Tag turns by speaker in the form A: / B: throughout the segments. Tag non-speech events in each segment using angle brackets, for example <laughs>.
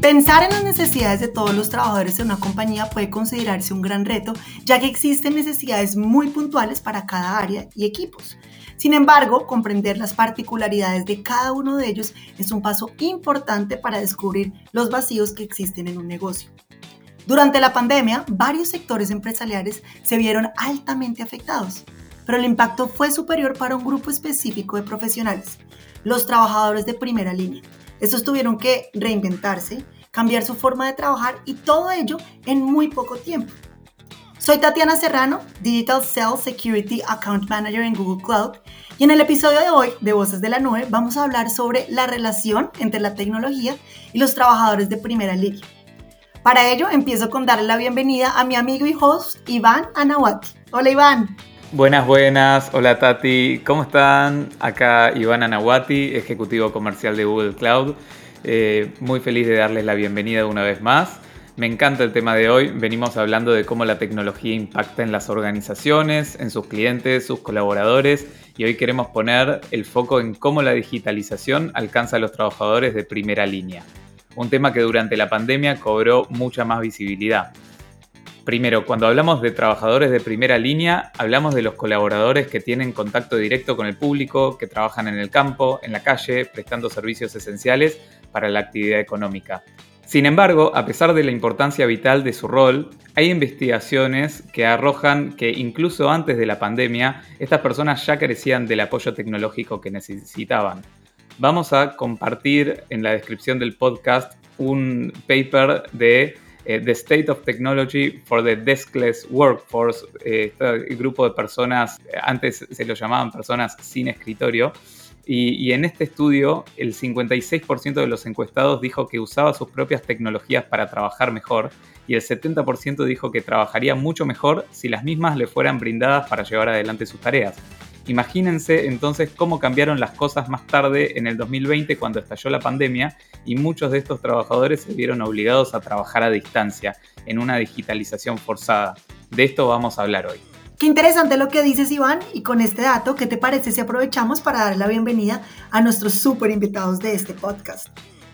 A: Pensar en las necesidades de todos los trabajadores de una compañía puede considerarse un gran reto, ya que existen necesidades muy puntuales para cada área y equipos. Sin embargo, comprender las particularidades de cada uno de ellos es un paso importante para descubrir los vacíos que existen en un negocio. Durante la pandemia, varios sectores empresariales se vieron altamente afectados, pero el impacto fue superior para un grupo específico de profesionales, los trabajadores de primera línea. Estos tuvieron que reinventarse, cambiar su forma de trabajar y todo ello en muy poco tiempo. Soy Tatiana Serrano, Digital Sales Security Account Manager en Google Cloud, y en el episodio de hoy de Voces de la Nube vamos a hablar sobre la relación entre la tecnología y los trabajadores de primera línea. Para ello, empiezo con darle la bienvenida a mi amigo y host Iván Anawati. Hola Iván.
B: Buenas, buenas. Hola Tati. ¿Cómo están? Acá Iván Anawati, ejecutivo comercial de Google Cloud. Eh, muy feliz de darles la bienvenida una vez más. Me encanta el tema de hoy. Venimos hablando de cómo la tecnología impacta en las organizaciones, en sus clientes, sus colaboradores y hoy queremos poner el foco en cómo la digitalización alcanza a los trabajadores de primera línea. Un tema que durante la pandemia cobró mucha más visibilidad. Primero, cuando hablamos de trabajadores de primera línea, hablamos de los colaboradores que tienen contacto directo con el público, que trabajan en el campo, en la calle, prestando servicios esenciales para la actividad económica. Sin embargo, a pesar de la importancia vital de su rol, hay investigaciones que arrojan que incluso antes de la pandemia, estas personas ya carecían del apoyo tecnológico que necesitaban. Vamos a compartir en la descripción del podcast un paper de eh, The State of Technology for the Deskless Workforce, eh, este grupo de personas, antes se lo llamaban personas sin escritorio, y, en este estudio, el 56% de los encuestados dijo que usaba sus propias tecnologías para trabajar mejor y el 70% dijo que trabajaría mucho mejor si las mismas le fueran brindadas para llevar adelante sus tareas. Imagínense entonces cómo cambiaron las cosas más tarde en el 2020 cuando estalló la pandemia y muchos de estos trabajadores se vieron obligados a trabajar a distancia en una digitalización forzada. De esto vamos a hablar hoy.
A: Qué interesante lo que dices, Iván, y con este dato, ¿qué te parece si aprovechamos para dar la bienvenida a nuestros súper invitados de este podcast?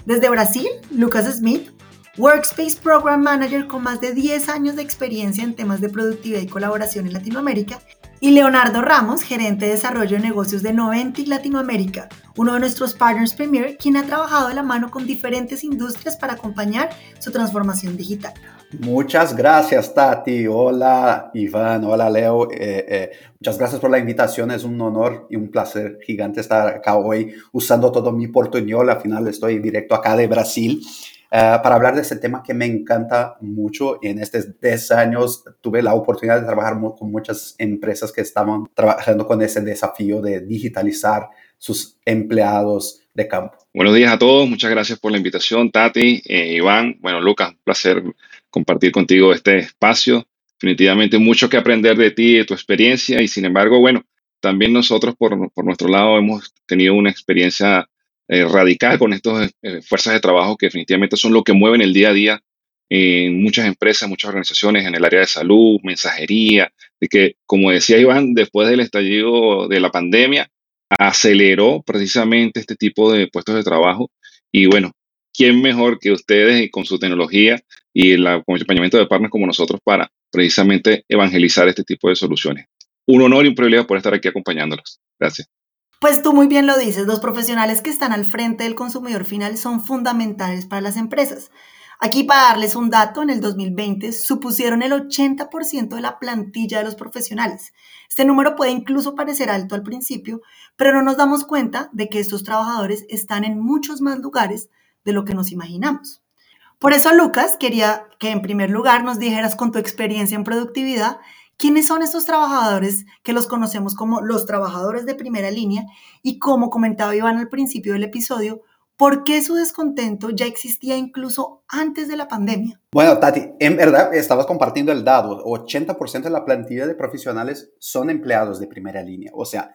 A: Desde Brasil, Lucas Smith, Workspace Program Manager con más de 10 años de experiencia en temas de productividad y colaboración en Latinoamérica, y Leonardo Ramos, gerente de desarrollo de negocios de Noventic Latinoamérica, uno de nuestros partners premier, quien ha trabajado de la mano con diferentes industrias para acompañar su transformación digital.
C: Muchas gracias, Tati. Hola, Iván. Hola, Leo. Eh, eh, muchas gracias por la invitación. Es un honor y un placer gigante estar acá hoy usando todo mi portuñol. Al final estoy directo acá de Brasil. Eh, para hablar de este tema que me encanta mucho. En estos 10 años tuve la oportunidad de trabajar con muchas empresas que estaban trabajando con ese desafío de digitalizar sus empleados de campo.
D: Buenos días a todos, muchas gracias por la invitación, Tati, Iván, bueno, Lucas, un placer compartir contigo este espacio. Definitivamente mucho que aprender de ti, de tu experiencia y sin embargo, bueno, también nosotros por, nuestro lado hemos tenido una experiencia eh, radical con estas eh, fuerzas de trabajo que definitivamente son lo que mueven el día a día en muchas empresas, muchas organizaciones en el área de salud, mensajería, de que, como decía Iván, después del estallido de la pandemia, aceleró precisamente este tipo de puestos de trabajo y bueno, ¿quién mejor que ustedes con su tecnología y el acompañamiento de partners como nosotros para precisamente evangelizar este tipo de soluciones? Un honor y un privilegio por estar aquí acompañándolos. Gracias.
A: Pues tú muy bien lo dices, los profesionales que están al frente del consumidor final son fundamentales para las empresas. Aquí para darles un dato, en el 2020 supusieron el 80% de la plantilla de los profesionales. Este número puede incluso parecer alto al principio, pero no nos damos cuenta de que estos trabajadores están en muchos más lugares de lo que nos imaginamos. Por eso, Lucas, quería que en primer lugar nos dijeras con tu experiencia en productividad, quiénes son estos trabajadores que los conocemos como los trabajadores de primera línea y como comentaba Iván al principio del episodio, ¿por qué su descontento ya existía incluso antes de la pandemia?
C: Bueno, Tati, en verdad estabas compartiendo el dado, 80% de la plantilla de profesionales son empleados de primera línea, o sea,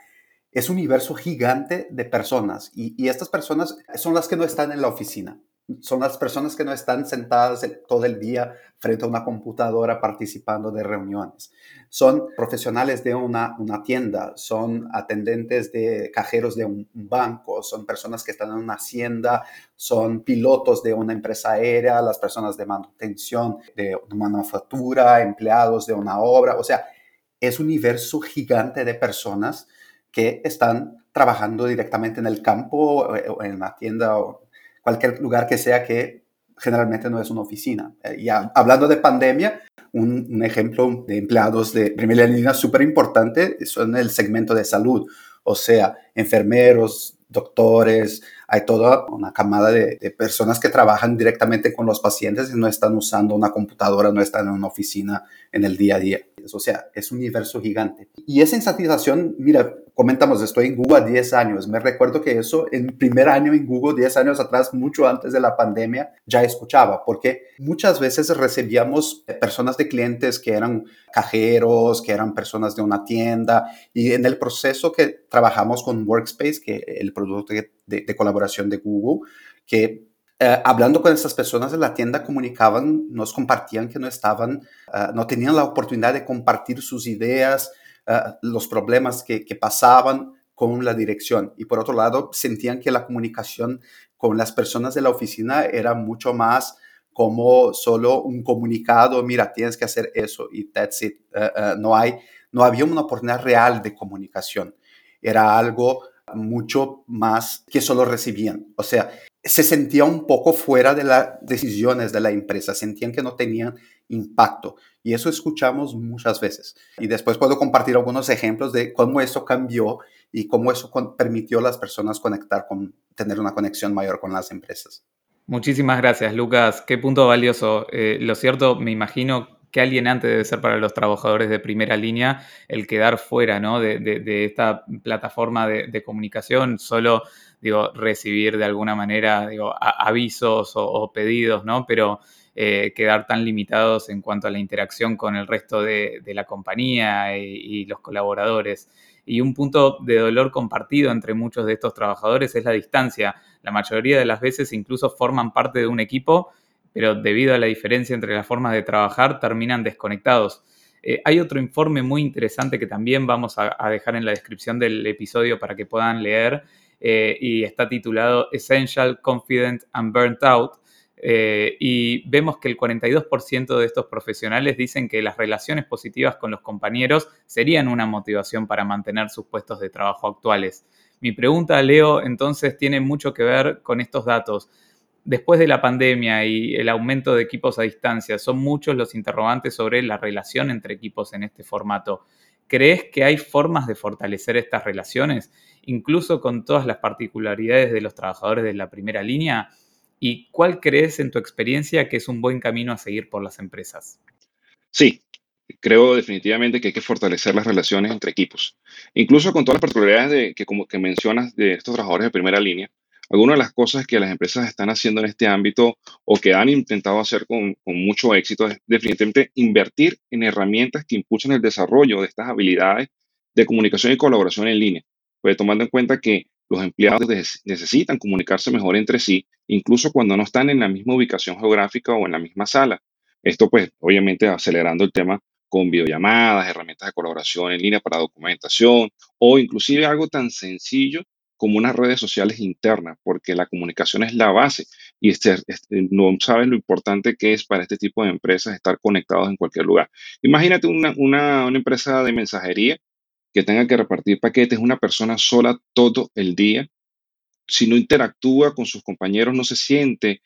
C: es un universo gigante de personas y, estas personas son las que no están en la oficina. Son las personas que no están sentadas todo el día frente a una computadora participando de reuniones. Son profesionales de una, una tienda, son atendentes de cajeros de un, banco, son personas que están en una hacienda, son pilotos de una empresa aérea, las personas de manutención de manufactura, empleados de una obra. O sea, es un universo gigante de personas que están trabajando directamente en el campo o en la tienda o cualquier lugar que sea que generalmente no es una oficina. Eh, y hablando de pandemia, un, ejemplo de empleados de primera línea súper importante son el segmento de salud, o sea, enfermeros, doctores, hay toda una camada de, personas que trabajan directamente con los pacientes y no están usando una computadora, no están en una oficina en el día a día. O sea, es un universo gigante. Y esa insatisfacción, mira, comentamos, estoy en Google a 10 años. Me recuerdo que eso en primer año en Google, 10 años atrás, mucho antes de la pandemia, ya escuchaba, porque muchas veces recibíamos personas de clientes que eran cajeros, que eran personas de una tienda, y en el proceso que trabajamos con Workspace, que el producto de, de colaboración de Google, que eh, hablando con esas personas en la tienda comunicaban, nos compartían que no estaban, eh, no tenían la oportunidad de compartir sus ideas, eh, los problemas que, que, pasaban con la dirección. Y por otro lado, sentían que la comunicación con las personas de la oficina era mucho más como solo un comunicado, mira, tienes que hacer eso y that's it. no, hay, no había una oportunidad real de comunicación. Era algo mucho más que solo recibían. O sea, se sentía un poco fuera de las decisiones de la empresa, sentían que no tenían impacto. Y eso escuchamos muchas veces. Y después puedo compartir algunos ejemplos de cómo eso cambió y cómo eso permitió a las personas conectar con, tener una conexión mayor con las empresas.
B: Muchísimas gracias, Lucas. Qué punto valioso. Eh, lo cierto, me imagino qué alienante debe ser para los trabajadores de primera línea el quedar fuera ¿no? de, esta plataforma de, comunicación, solo digo, recibir de alguna manera digo, avisos o, pedidos, ¿no? pero eh, quedar tan limitados en cuanto a la interacción con el resto de, la compañía y, los colaboradores. Y un punto de dolor compartido entre muchos de estos trabajadores es la distancia. La mayoría de las veces incluso forman parte de un equipo pero debido a la diferencia entre las formas de trabajar terminan desconectados. Eh, hay otro informe muy interesante que también vamos a, dejar en la descripción del episodio para que puedan leer eh, y está titulado Essential, Confident and Burnt Out. Eh, y vemos que el 42% de estos profesionales dicen que las relaciones positivas con los compañeros serían una motivación para mantener sus puestos de trabajo actuales. Mi pregunta, Leo, entonces tiene mucho que ver con estos datos después de la pandemia y el aumento de equipos a distancia, son muchos los interrogantes sobre la relación entre equipos en este formato. ¿Crees que hay formas de fortalecer estas relaciones, incluso con todas las particularidades de los trabajadores de la primera línea? ¿Y cuál crees en tu experiencia que es un buen camino a seguir por las empresas?
D: Sí, creo definitivamente que hay que fortalecer las relaciones entre equipos, incluso con todas las particularidades de, que, mencionas de estos trabajadores de primera línea. Algunas de las cosas que las empresas están haciendo en este ámbito o que han intentado hacer con, mucho éxito es definitivamente invertir en herramientas que impulsen el desarrollo de estas habilidades de comunicación y colaboración en línea. Pues tomando en cuenta que los empleados necesitan comunicarse mejor entre sí, incluso cuando no están en la misma ubicación geográfica o en la misma sala. Esto pues obviamente acelerando el tema con videollamadas, herramientas de colaboración en línea para documentación o inclusive algo tan sencillo como unas redes sociales internas, porque la comunicación es la base y este, no sabes lo importante que es para este tipo de empresas estar conectados en cualquier lugar. Imagínate una, una, una empresa de mensajería que tenga que repartir paquetes, una persona sola todo el día. Si no interactúa con sus compañeros, no se siente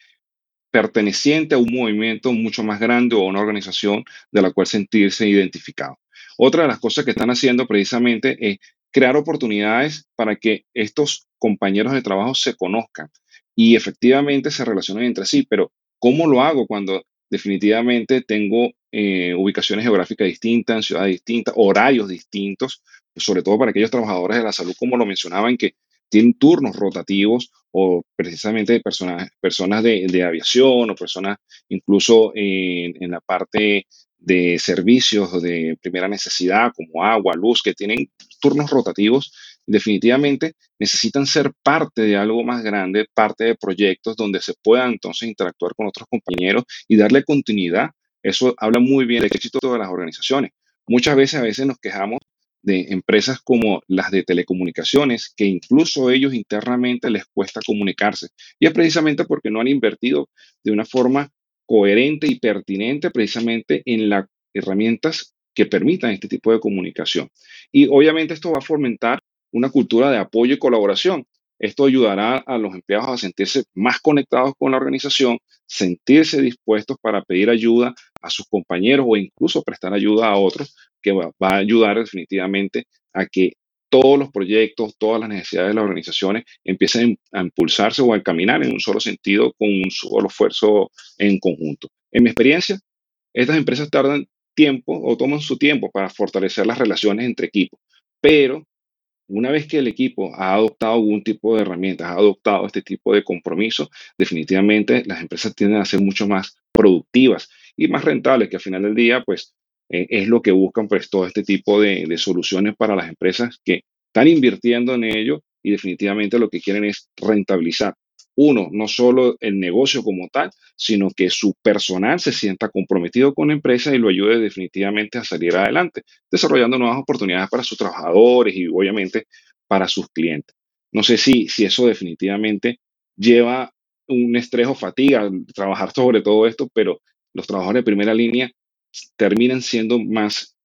D: perteneciente a un movimiento mucho más grande o a una organización de la cual sentirse identificado. Otra de las cosas que están haciendo precisamente es crear oportunidades para que estos compañeros de trabajo se conozcan y efectivamente se relacionen entre sí. Pero, ¿cómo lo hago cuando definitivamente tengo eh, ubicaciones geográficas distintas, ciudades distintas, horarios distintos, sobre todo para aquellos trabajadores de la salud, como lo mencionaban, que tienen turnos rotativos o precisamente personas, personas de, aviación o personas incluso en, en la parte de servicios de primera necesidad como agua, luz, que tienen turnos rotativos Definitivamente necesitan ser parte de algo más grande, parte de proyectos donde se puedan entonces interactuar con otros compañeros y darle continuidad. Eso habla muy bien del éxito de las organizaciones. Muchas veces, a veces nos quejamos de empresas como las de telecomunicaciones, que incluso ellos internamente les cuesta comunicarse. Y es precisamente porque no han invertido de una forma coherente y pertinente precisamente en las herramientas que permitan este tipo de comunicación. Y obviamente esto va a fomentar una cultura de apoyo y colaboración. Esto ayudará a los empleados a sentirse más conectados con la organización, sentirse dispuestos para pedir ayuda a sus compañeros o incluso prestar ayuda a otros, que va, a ayudar definitivamente a que todos los proyectos, todas las necesidades de las organizaciones empiecen a impulsarse o a caminar en un solo sentido con un solo esfuerzo en conjunto. En mi experiencia, estas empresas tardan tiempo o toman su tiempo para fortalecer las relaciones entre equipos, pero una vez que el equipo ha adoptado algún tipo de herramientas, ha adoptado este tipo de compromiso, definitivamente las empresas tienden a ser mucho más productivas y más rentables, que al final del día, pues, eh, es lo que buscan, pues, todo este tipo de, de soluciones para las empresas que están invirtiendo en ello y definitivamente lo que quieren es rentabilizar uno, no solo el negocio como tal, sino que su personal se sienta comprometido con la empresa y lo ayude definitivamente a salir adelante, desarrollando nuevas oportunidades para sus trabajadores y obviamente para sus clientes. No sé si, si eso definitivamente lleva un estrés o fatiga trabajar sobre todo esto, pero los trabajadores de primera línea terminan siendo más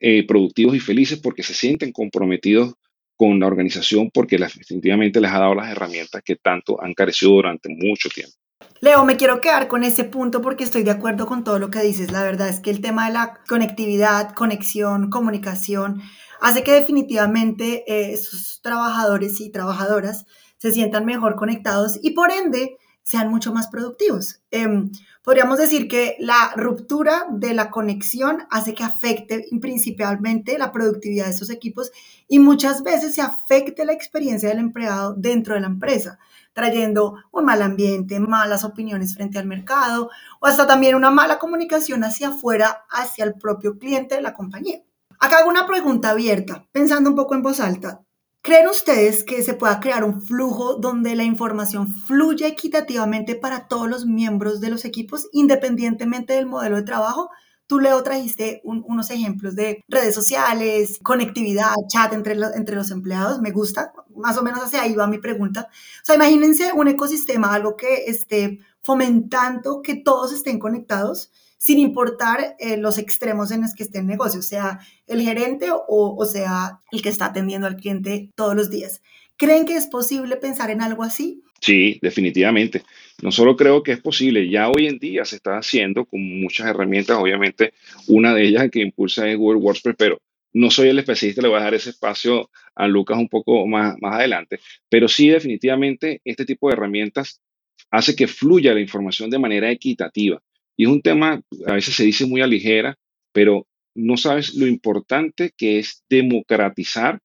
D: eh, productivos y felices porque se sienten comprometidos con la organización porque definitivamente les ha dado las herramientas que tanto han carecido durante mucho tiempo.
A: Leo, me quiero quedar con ese punto porque estoy de acuerdo con todo lo que dices. La verdad es que el tema de la conectividad, conexión, comunicación, hace que definitivamente eh, esos trabajadores y trabajadoras se sientan mejor conectados y por ende sean mucho más productivos. Em, podríamos decir que la ruptura de la conexión hace que afecte principalmente la productividad de estos equipos y muchas veces se afecte la experiencia del empleado dentro de la empresa, trayendo un mal ambiente, malas opiniones frente al mercado o hasta también una mala comunicación hacia afuera, hacia el propio cliente de la compañía. Acá hago una pregunta abierta, pensando un poco en voz alta. ¿Creen ustedes que se pueda crear un flujo donde la información fluya equitativamente para todos los miembros de los equipos, independientemente del modelo de trabajo? Tú, Leo, trajiste unos ejemplos de redes sociales, conectividad, chat entre, entre los empleados. Me gusta, más o menos hacia ahí va mi pregunta. O sea, imagínense un ecosistema, algo que esté fomentando que todos estén conectados sin importar eh, los extremos en los que esté el negocio, sea el gerente o, sea el que está atendiendo al cliente todos los días. ¿Creen que es posible pensar en algo así?
D: Sí, definitivamente. No solo creo que es posible, ya hoy en día se está haciendo con muchas herramientas, obviamente una de ellas que impulsa es Google Workspace, pero no soy el especialista, le voy a dejar ese espacio a Lucas un poco más, más adelante, pero sí definitivamente este tipo de herramientas hace que fluya la información de manera equitativa. Y es un tema, a veces se dice muy a ligera, pero no sabes lo importante que es democratizar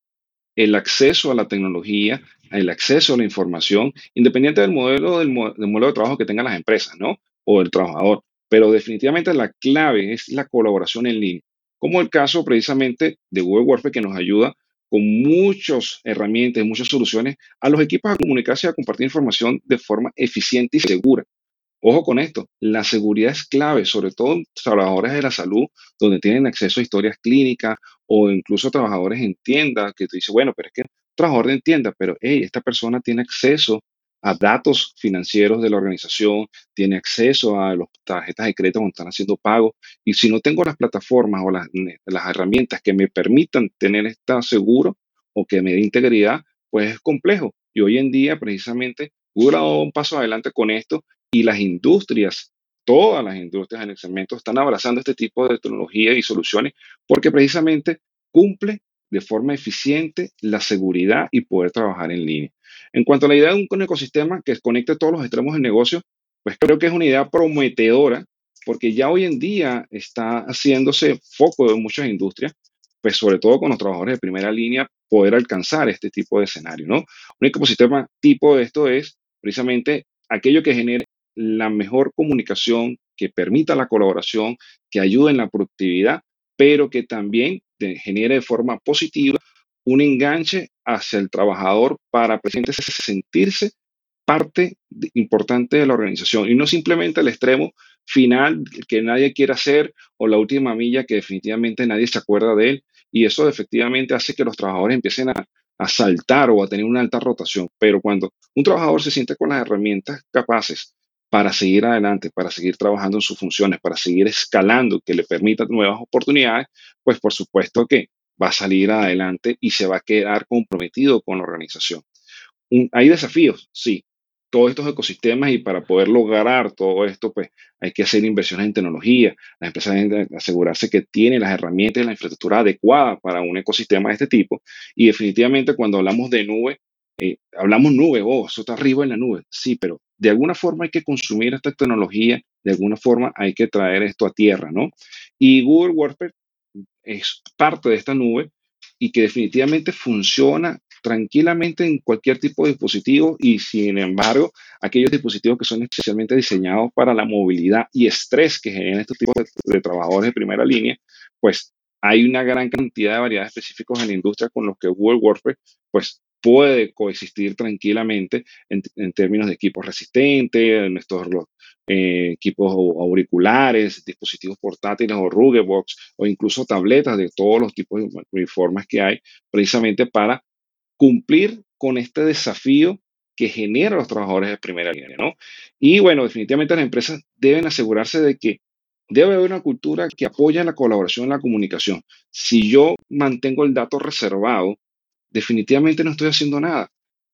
D: el acceso a la tecnología, el acceso a la información, independiente del modelo, del, modelo de trabajo que tengan las empresas, ¿no? O el trabajador. Pero definitivamente la clave es la colaboración en línea, como el caso precisamente de Google Workspace que nos ayuda con muchas herramientas, muchas soluciones a los equipos a comunicarse y a compartir información de forma eficiente y segura. Ojo con esto, la seguridad es clave, sobre todo en trabajadores de la salud, donde tienen acceso a historias clínicas o incluso trabajadores en tiendas que te dicen, bueno, pero es que trabajador de tienda, pero hey, esta persona tiene acceso a datos financieros de la organización, tiene acceso a las tarjetas de crédito cuando están haciendo pagos. Y si no tengo las plataformas o las, herramientas que me permitan tener esto seguro o que me dé integridad, pues es complejo. Y hoy en día, precisamente, Google ha dado un paso adelante con esto y las industrias, todas las industrias en el segmento están abrazando este tipo de tecnología y soluciones porque precisamente cumple de forma eficiente la seguridad y poder trabajar en línea. En cuanto a la idea de un ecosistema que conecte todos los extremos del negocio, pues creo que es una idea prometedora porque ya hoy en día está haciéndose foco de muchas industrias, pues sobre todo con los trabajadores de primera línea, poder alcanzar este tipo de escenario, ¿no? Un ecosistema tipo de esto es precisamente aquello que genere la mejor comunicación, que permita la colaboración, que ayude en la productividad, pero que también genere de forma positiva un enganche hacia el trabajador para presidente sentirse parte importante de la organización y no simplemente el extremo final que nadie quiere hacer o la última milla que definitivamente nadie se acuerda de él y eso efectivamente hace que los trabajadores empiecen a saltar o a tener una alta rotación. Pero cuando un trabajador se siente con las herramientas capaces para seguir adelante, para seguir trabajando en sus funciones, para seguir escalando, que le permitan nuevas oportunidades, pues por supuesto que va a salir adelante y se va a quedar comprometido con la organización. hay desafíos, sí, todos estos ecosistemas y para poder lograr todo esto, pues hay que hacer inversiones en tecnología, las empresas deben asegurarse que tienen las herramientas y la infraestructura adecuada para un ecosistema de este tipo. Y definitivamente cuando hablamos de nube, eh, hablamos nube, oh, eso está arriba en la nube, sí, pero de alguna forma hay que consumir esta tecnología, de alguna forma hay que traer esto a tierra, ¿no? Y Google WordPress es parte de esta nube y que definitivamente funciona tranquilamente en cualquier tipo de dispositivo y sin embargo aquellos dispositivos que son especialmente diseñados para la movilidad y estrés que generan estos tipos de, trabajadores de primera línea, pues hay una gran cantidad de variedades específicos en la industria con los que Google WordPress pues puede coexistir tranquilamente en, términos de equipos resistentes, nuestros eh, equipos auriculares, dispositivos portátiles o Rugebox o incluso tabletas de todos los tipos de formas que hay, precisamente para cumplir con este desafío que genera los trabajadores de primera línea, ¿no? Y bueno, definitivamente las empresas deben asegurarse de que debe haber una cultura que apoya la colaboración y la comunicación. Si yo mantengo el dato reservado, definitivamente no estoy haciendo nada.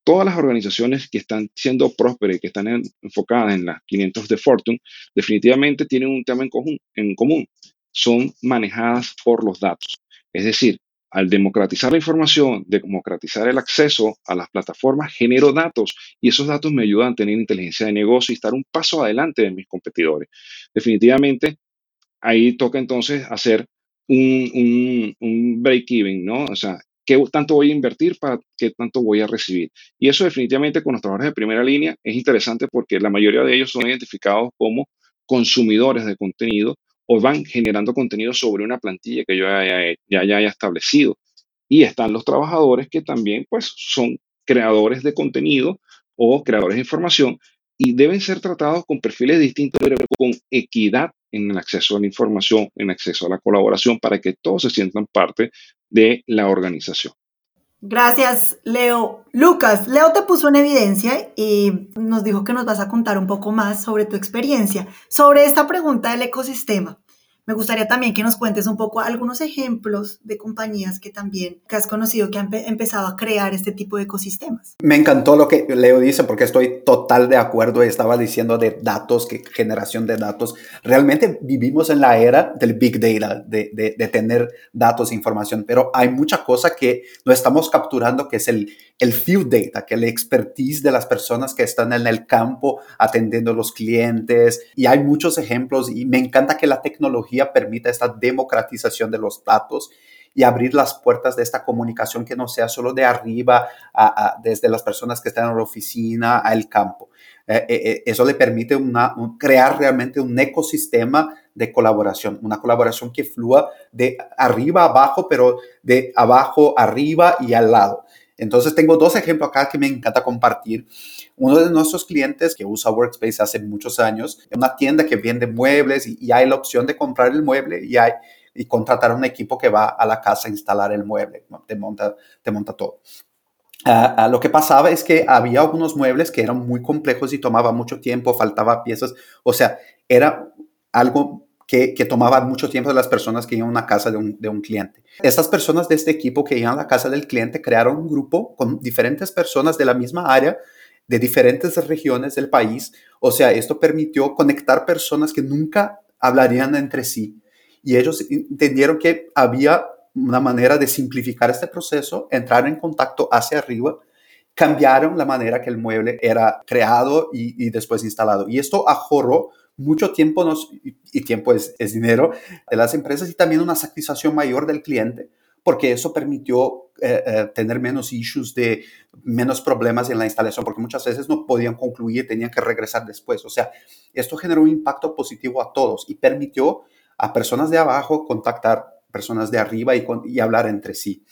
D: Todas las organizaciones que están siendo prósperas que están enfocadas en las 500 de Fortune, definitivamente tienen un tema en común, en común. Son manejadas por los datos. Es decir, al democratizar la información, democratizar el acceso a las plataformas, genero datos y esos datos me ayudan a tener inteligencia de negocio y estar un paso adelante de mis competidores. Definitivamente, ahí toca entonces hacer un, un break-even, ¿no? O sea, ¿qué tanto voy a invertir para qué tanto voy a recibir? Y eso definitivamente con los trabajadores de primera línea es interesante porque la mayoría de ellos son identificados como consumidores de contenido o van generando contenido sobre una plantilla que yo ya, haya establecido. Y están los trabajadores que también pues son creadores de contenido o creadores de información y deben ser tratados con perfiles distintos, pero con equidad en el acceso a la información, en acceso a la colaboración, para que todos se sientan parte de la organización.
A: Gracias, Leo. Lucas, Leo te puso en evidencia y nos dijo que nos vas a contar un poco más sobre tu experiencia, sobre esta pregunta del ecosistema. Me gustaría también que nos cuentes un poco algunos ejemplos de compañías que también que has conocido que han empezado a crear este tipo de ecosistemas.
C: Me encantó lo que Leo dice porque estoy total de acuerdo. Estaba diciendo de datos, que generación de datos. Realmente vivimos en la era del big data, de, de, de tener datos, e información, pero hay mucha cosa que no estamos capturando, que es el, el field data, que es la expertise de las personas que están en el campo atendiendo a los clientes. Y hay muchos ejemplos y me encanta que la tecnología permita esta democratización de los datos y abrir las puertas de esta comunicación que no sea solo de arriba, desde las personas que están en la oficina al campo. Eh, eh, eh, eso le permite crear realmente un ecosistema de colaboración, una colaboración que flúa de arriba a abajo, pero de abajo arriba y al lado. Entonces tengo dos ejemplos acá que me encanta compartir. Uno de nuestros clientes que usa Workspace hace muchos años, una tienda que vende muebles y, hay la opción de comprar el mueble y, hay, y contratar un equipo que va a la casa a instalar el mueble, te monta, te todo. Ah, ah, lo que pasaba es que había algunos muebles que eran muy complejos y tomaba mucho tiempo, faltaba piezas, o sea, era algo que, que tomaba mucho tiempo de las personas que iban a una casa de un, cliente. Estas personas de este equipo que iban a la casa del cliente crearon un grupo con diferentes personas de la misma área de diferentes regiones del país. O sea, esto permitió conectar personas que nunca hablarían entre sí. Y ellos entendieron que había una manera de simplificar este proceso, entrar en contacto hacia arriba, cambiaron la manera que el mueble era creado y, después instalado. Y esto ahorró mucho tiempo, nos, y, tiempo es, es dinero de las empresas y también una satisfacción mayor del cliente porque eso permitió eh, eh, tener menos issues de menos problemas en la instalación, porque muchas veces no podían concluir, tenían que regresar después. O sea, esto generó un impacto positivo a todos y permitió a personas de abajo contactar personas de arriba y, y hablar entre sí.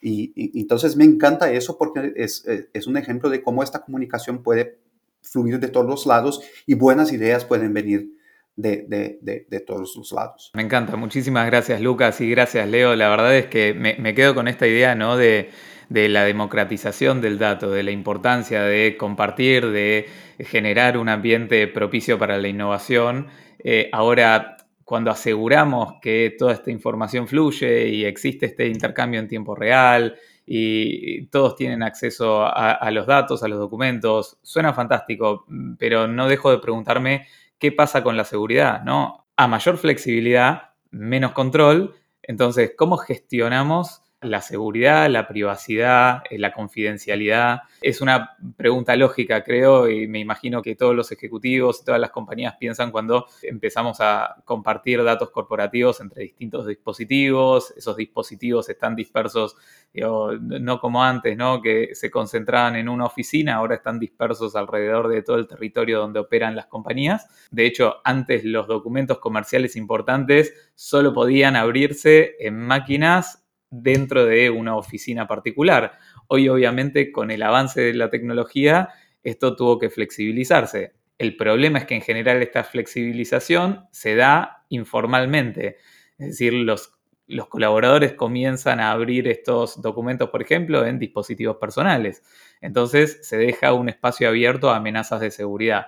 C: Y, entonces me encanta eso porque es, es, un ejemplo de cómo esta comunicación puede fluir de todos los lados y buenas ideas pueden venir de, de, de, todos los lados.
B: Me encanta, muchísimas gracias Lucas y gracias Leo. La verdad es que me, me quedo con esta idea ¿no? de, la democratización del dato, de la importancia de compartir, de generar un ambiente propicio para la innovación. Eh, ahora, cuando aseguramos que toda esta información fluye y existe este intercambio en tiempo real y todos tienen acceso a, los datos, a los documentos, suena fantástico, pero no dejo de preguntarme qué pasa con la seguridad, ¿no? A mayor flexibilidad, menos control, entonces, ¿cómo gestionamos la seguridad, la privacidad, eh, la confidencialidad. Es una pregunta lógica, creo, y me imagino que todos los ejecutivos y todas las compañías piensan cuando empezamos a compartir datos corporativos entre distintos dispositivos. Esos dispositivos están dispersos, no como antes, ¿no? que se concentraban en una oficina, ahora están dispersos alrededor de todo el territorio donde operan las compañías. De hecho, antes los documentos comerciales importantes solo podían abrirse en máquinas dentro de una oficina particular. Hoy obviamente con el avance de la tecnología esto tuvo que flexibilizarse. El problema es que en general esta flexibilización se da informalmente, es decir, los, los colaboradores comienzan a abrir estos documentos, por ejemplo, en dispositivos personales. Entonces se deja un espacio abierto a amenazas de seguridad.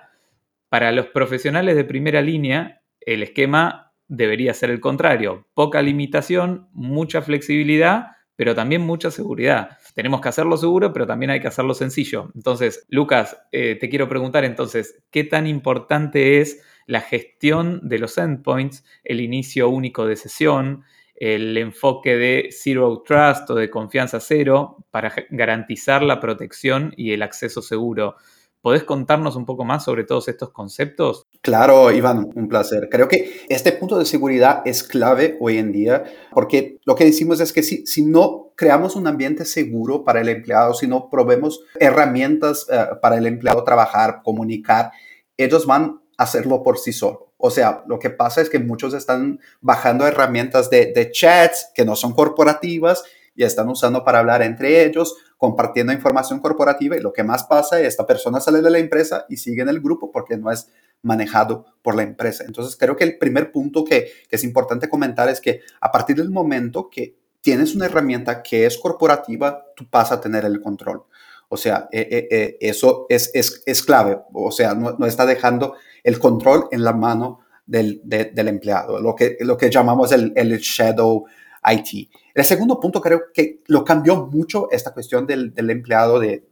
B: Para los profesionales de primera línea, el esquema debería ser el contrario. Poca limitación, mucha flexibilidad, pero también mucha seguridad. Tenemos que hacerlo seguro, pero también hay que hacerlo sencillo. Entonces, Lucas, eh, te quiero preguntar entonces, ¿qué tan importante es la gestión de los endpoints, el inicio único de sesión, el enfoque de Zero Trust o de confianza cero para garantizar la protección y el acceso seguro? ¿Podés contarnos un poco más sobre todos estos conceptos?
C: Claro, Iván, un placer. Creo que este punto de seguridad es clave hoy en día porque lo que decimos es que si, si no creamos un ambiente seguro para el empleado, si no probemos herramientas eh, para el empleado trabajar, comunicar, ellos van a hacerlo por sí solos. O sea, lo que pasa es que muchos están bajando herramientas de, de chats que no son corporativas y están usando para hablar entre ellos compartiendo información corporativa y lo que más pasa es esta persona sale de la empresa y sigue en el grupo porque no es manejado por la empresa. Entonces creo que el primer punto que, es importante comentar es que a partir del momento que tienes una herramienta que es corporativa, tú pasas a tener el control. O sea, eh, eh, eh, eso es, es, clave. O sea, no, está dejando el control en la mano del, del empleado, lo que, lo que llamamos el, el shadow IT. El segundo punto creo que lo cambió mucho esta cuestión del, empleado de,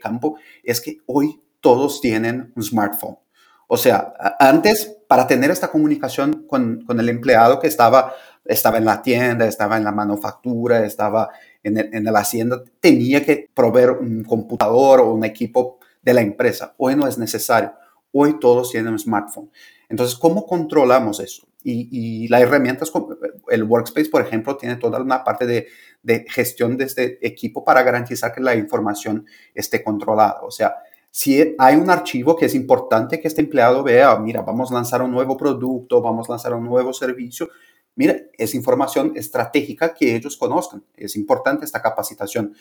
C: campo, es que hoy todos tienen un smartphone. O sea, antes, para tener esta comunicación con, el empleado que estaba, estaba en la tienda, estaba en la manufactura, estaba en, en la hacienda, tenía que proveer un computador o un equipo de la empresa. Hoy no es necesario. Hoy todos tienen un smartphone. Entonces, ¿cómo controlamos eso? Y, y la herramienta, el Workspace, por ejemplo, tiene toda una parte de, gestión de este equipo para garantizar que la información esté controlada. O sea, si hay un archivo que es importante que este empleado vea, mira, vamos a lanzar un nuevo producto, vamos a lanzar un nuevo servicio, mira, es información estratégica que ellos conozcan. Es importante esta capacitación.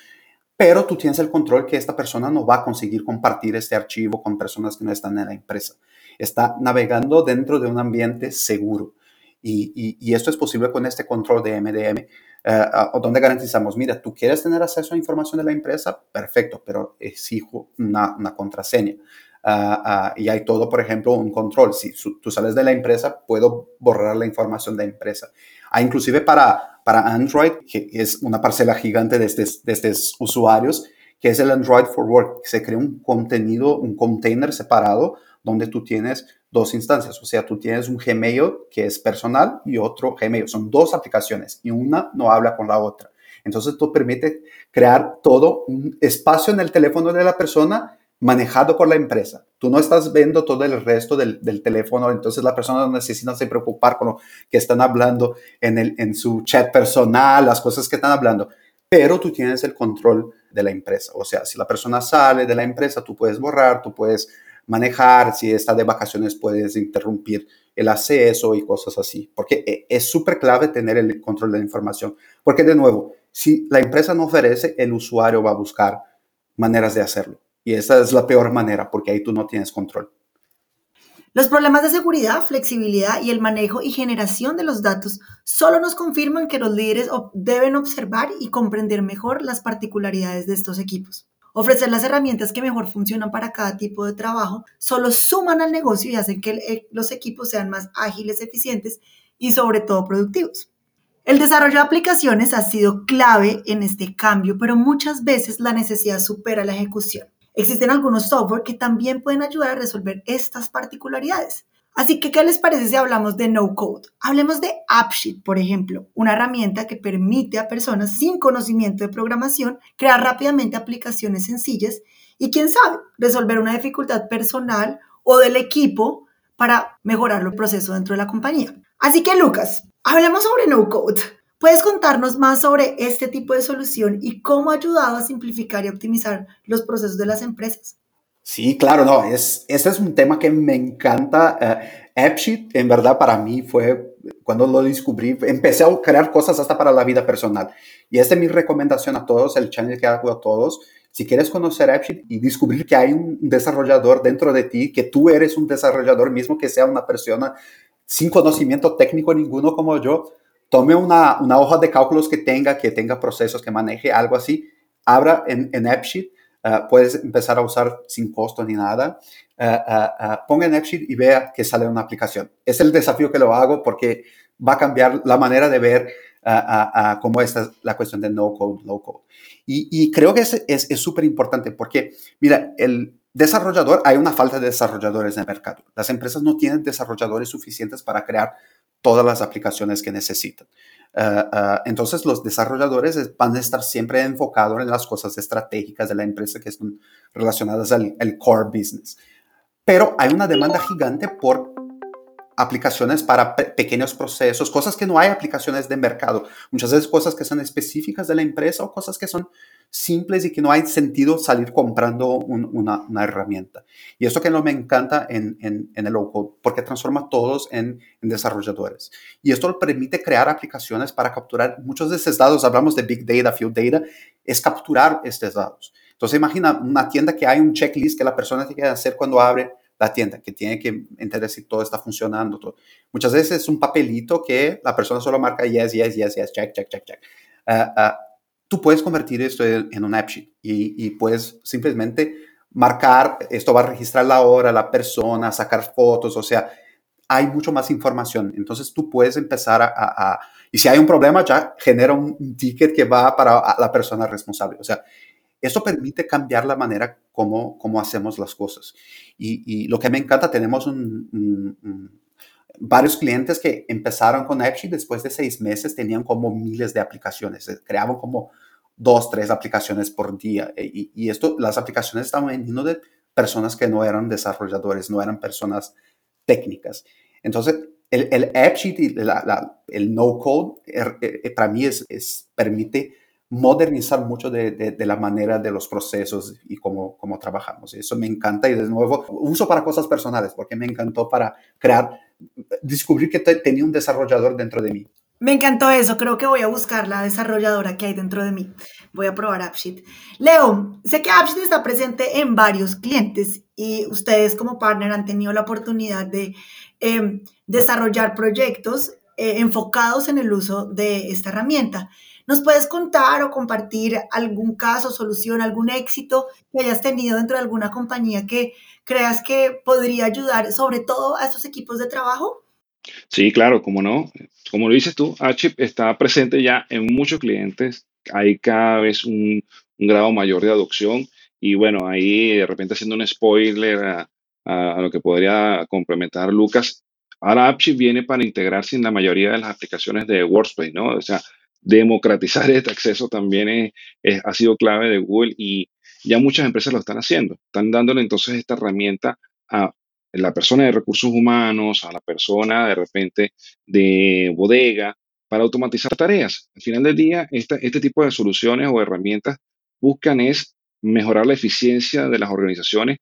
C: Pero tú tienes el control que esta persona no va a conseguir compartir este archivo con personas que no están en la empresa está navegando dentro de un ambiente seguro. Y, esto es posible con este control de MDM, eh, donde garantizamos, mira, tú quieres tener acceso a información de la empresa, perfecto, pero exijo una, una contraseña. Ah, ah, y hay todo, por ejemplo, un control. Si tú sales de la empresa, puedo borrar la información de la empresa. Hay inclusive para, para Android, que es una parcela gigante de estos, de estos usuarios, que es el Android for Work. Se crea un contenido, un container separado donde tú tienes dos instancias. O sea, tú tienes un Gmail que es personal y otro Gmail. Son dos aplicaciones y una no habla con la otra. Entonces, tú permite crear todo un espacio en el teléfono de la persona manejado por la empresa. Tú no estás viendo todo el resto del, teléfono, entonces la persona no necesita se preocupar con lo que están hablando en, el, en su chat personal, las cosas que están hablando, pero tú tienes el control de la empresa. O sea, si la persona sale de la empresa, tú puedes borrar, tú puedes manejar, si está de vacaciones puedes interrumpir el acceso y cosas así, porque e, es súper clave tener el control de la información, porque de nuevo, Si la empresa no ofrece, el usuario va a buscar maneras de hacerlo. Y esa es la peor manera porque ahí tú no tienes control.
A: Los problemas de seguridad, flexibilidad y el manejo y generación de los datos solo nos confirman que los líderes deben observar y comprender mejor las particularidades de estos equipos. Ofrecer las herramientas que mejor funcionan para cada tipo de trabajo solo suman al negocio y hacen que e, los equipos sean más ágiles, eficientes y sobre todo productivos. El desarrollo de aplicaciones ha sido clave en este cambio, pero muchas veces la necesidad supera la ejecución. Existen algunos software que también pueden ayudar a resolver estas particularidades. Así que, ¿qué les parece si hablamos de no code? Hablemos de AppSheet, por ejemplo, una herramienta que permite a personas sin conocimiento de programación crear rápidamente aplicaciones sencillas y, quién sabe, resolver una dificultad personal o del equipo para mejorar el proceso dentro de la compañía. Así que, Lucas, hablemos sobre no code. ¿Puedes contarnos más sobre este tipo de solución y cómo ha ayudado a simplificar y optimizar los procesos de las empresas?
C: Sí, claro, no, es, ese es un tema que me encanta. Uh, AppSheet, en verdad, para mí fue cuando lo descubrí, empecé a crear cosas hasta para la vida personal. Y esta es mi recomendación a todos, el channel que hago a todos. Si quieres conocer AppSheet y descubrir que hay un desarrollador dentro de ti, que tú eres un desarrollador mismo, que sea una persona sin conocimiento técnico ninguno como yo, tome una, una, hoja de cálculos que tenga, que tenga procesos, que maneje algo así, abra en, en AppSheet, uh, puedes empezar a usar sin costo ni nada, uh, ponga en AppSheet y vea que sale una aplicación. Es el desafío que lo hago porque va a cambiar la manera de ver cómo es la cuestión de no code, low code. Y, y creo que es súper es, importante porque, mira, el desarrollador, hay una falta de desarrolladores en el mercado. Las empresas no tienen desarrolladores suficientes para crear todas las aplicaciones que necesitan. Ah, ah, entonces, los desarrolladores van a estar siempre enfocados en las cosas estratégicas de la empresa que están relacionadas al, core business. Pero hay una demanda gigante por aplicaciones para pequeños procesos, cosas que no hay aplicaciones de mercado. Muchas veces cosas que son específicas de la empresa o cosas que son simples y que no hay sentido salir comprando una, herramienta. Y esto que no me encanta en, el low porque transforma a todos en, desarrolladores. Y esto permite crear aplicaciones para capturar muchos de esos datos. Hablamos de Big Data, Field Data, es capturar estos datos. Entonces imagina una tienda que hay un checklist que la persona tiene que hacer cuando abre la tienda, que tiene que entender si todo está funcionando. Muchas veces es un papelito que la persona solo marca yes, yes, yes, yes, check, check, check. Uh, uh, tú puedes convertir esto en un AppSheet y, puedes simplemente marcar, esto va a registrar la hora, la persona, sacar fotos, o sea, hay mucho más información. Entonces tú puedes empezar a, y si hay un problema, ya genera un, ticket que va para la persona responsable. O sea, esto permite cambiar la manera como, como hacemos las cosas. Y, lo que me encanta, tenemos varios clientes que empezaron con AppSheet después de seis meses tenían como miles de aplicaciones, creaban como dos, tres aplicaciones por día. E, y, esto, las aplicaciones estaban veniendo de personas que no eran desarrolladores, no eran personas técnicas. Entonces, el, el y el no code, er, eh, eh, para mí es, es, permite modernizar mucho de, de, la manera de los procesos y cómo, cómo trabajamos. Eso me encanta y de nuevo uso para cosas personales porque me encantó para crear, descubrir que tenía un desarrollador dentro de mí.
A: Me encantó eso, creo que voy a buscar la desarrolladora que hay dentro de mí. Voy a probar AppSheet. Leo, sé que AppSheet está presente en varios clientes y ustedes como partner han tenido la oportunidad de em, desarrollar proyectos eh, enfocados en el uso de esta herramienta. ¿Nos puedes contar o compartir algún caso, solución, algún éxito que hayas tenido dentro de alguna compañía que creas que podría ayudar sobre todo a estos equipos de trabajo?
D: Sí, claro, como no. Como lo dices tú, Achip está presente ya en muchos clientes. Hay cada vez un, grado mayor de adopción. Y bueno, ahí de repente haciendo un spoiler a, lo que podría complementar Lucas, ahora AppSheet viene para integrarse en la mayoría de las aplicaciones de Workspace, ¿no? O sea, democratizar este acceso también ha sido clave de Google y ya muchas empresas lo están haciendo. Están dándole entonces esta herramienta a la persona de recursos humanos, a la persona de repente de bodega, para automatizar tareas. Al final del día, este tipo de soluciones o herramientas buscan es mejorar la eficiencia de las organizaciones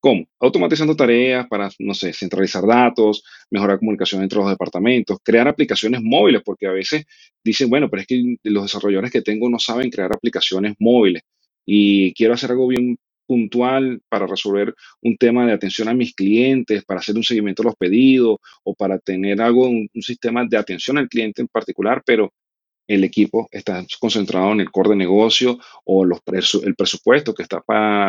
D: ¿Cómo? Automatizando tareas para, no sé, centralizar datos, mejorar comunicación entre los departamentos, crear aplicaciones móviles, porque a veces dicen, bueno, pero es que los desarrolladores que tengo no saben crear aplicaciones móviles y quiero hacer algo bien puntual para resolver un tema de atención a mis clientes, para hacer un seguimiento de los pedidos o para tener algo, un sistema de atención al cliente en particular, pero el equipo está concentrado en el core de negocio o el presupuesto que está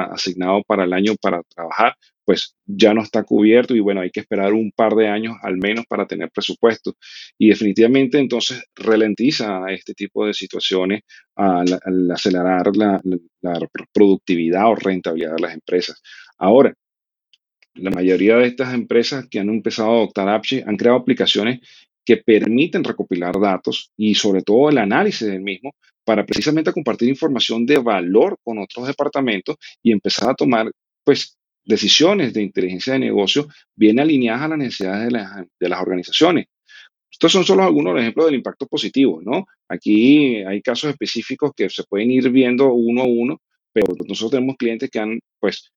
D: asignado para el año para trabajar, pues ya no está cubierto y bueno, hay que esperar un par de años al menos para tener presupuesto. Y definitivamente entonces ralentiza este tipo de situaciones al, acelerar la, productividad o rentabilidad de las empresas. Ahora, la mayoría de estas empresas que han empezado a adoptar Apps han creado aplicaciones que permiten recopilar datos y sobre todo el análisis del mismo para precisamente compartir información de valor con otros departamentos y empezar a tomar pues decisiones de inteligencia de negocio bien alineadas a las necesidades de las, de las organizaciones. Estos son solo algunos ejemplos del impacto positivo, ¿no? Aquí hay casos específicos que se pueden ir viendo uno a uno, pero nosotros tenemos clientes que han pues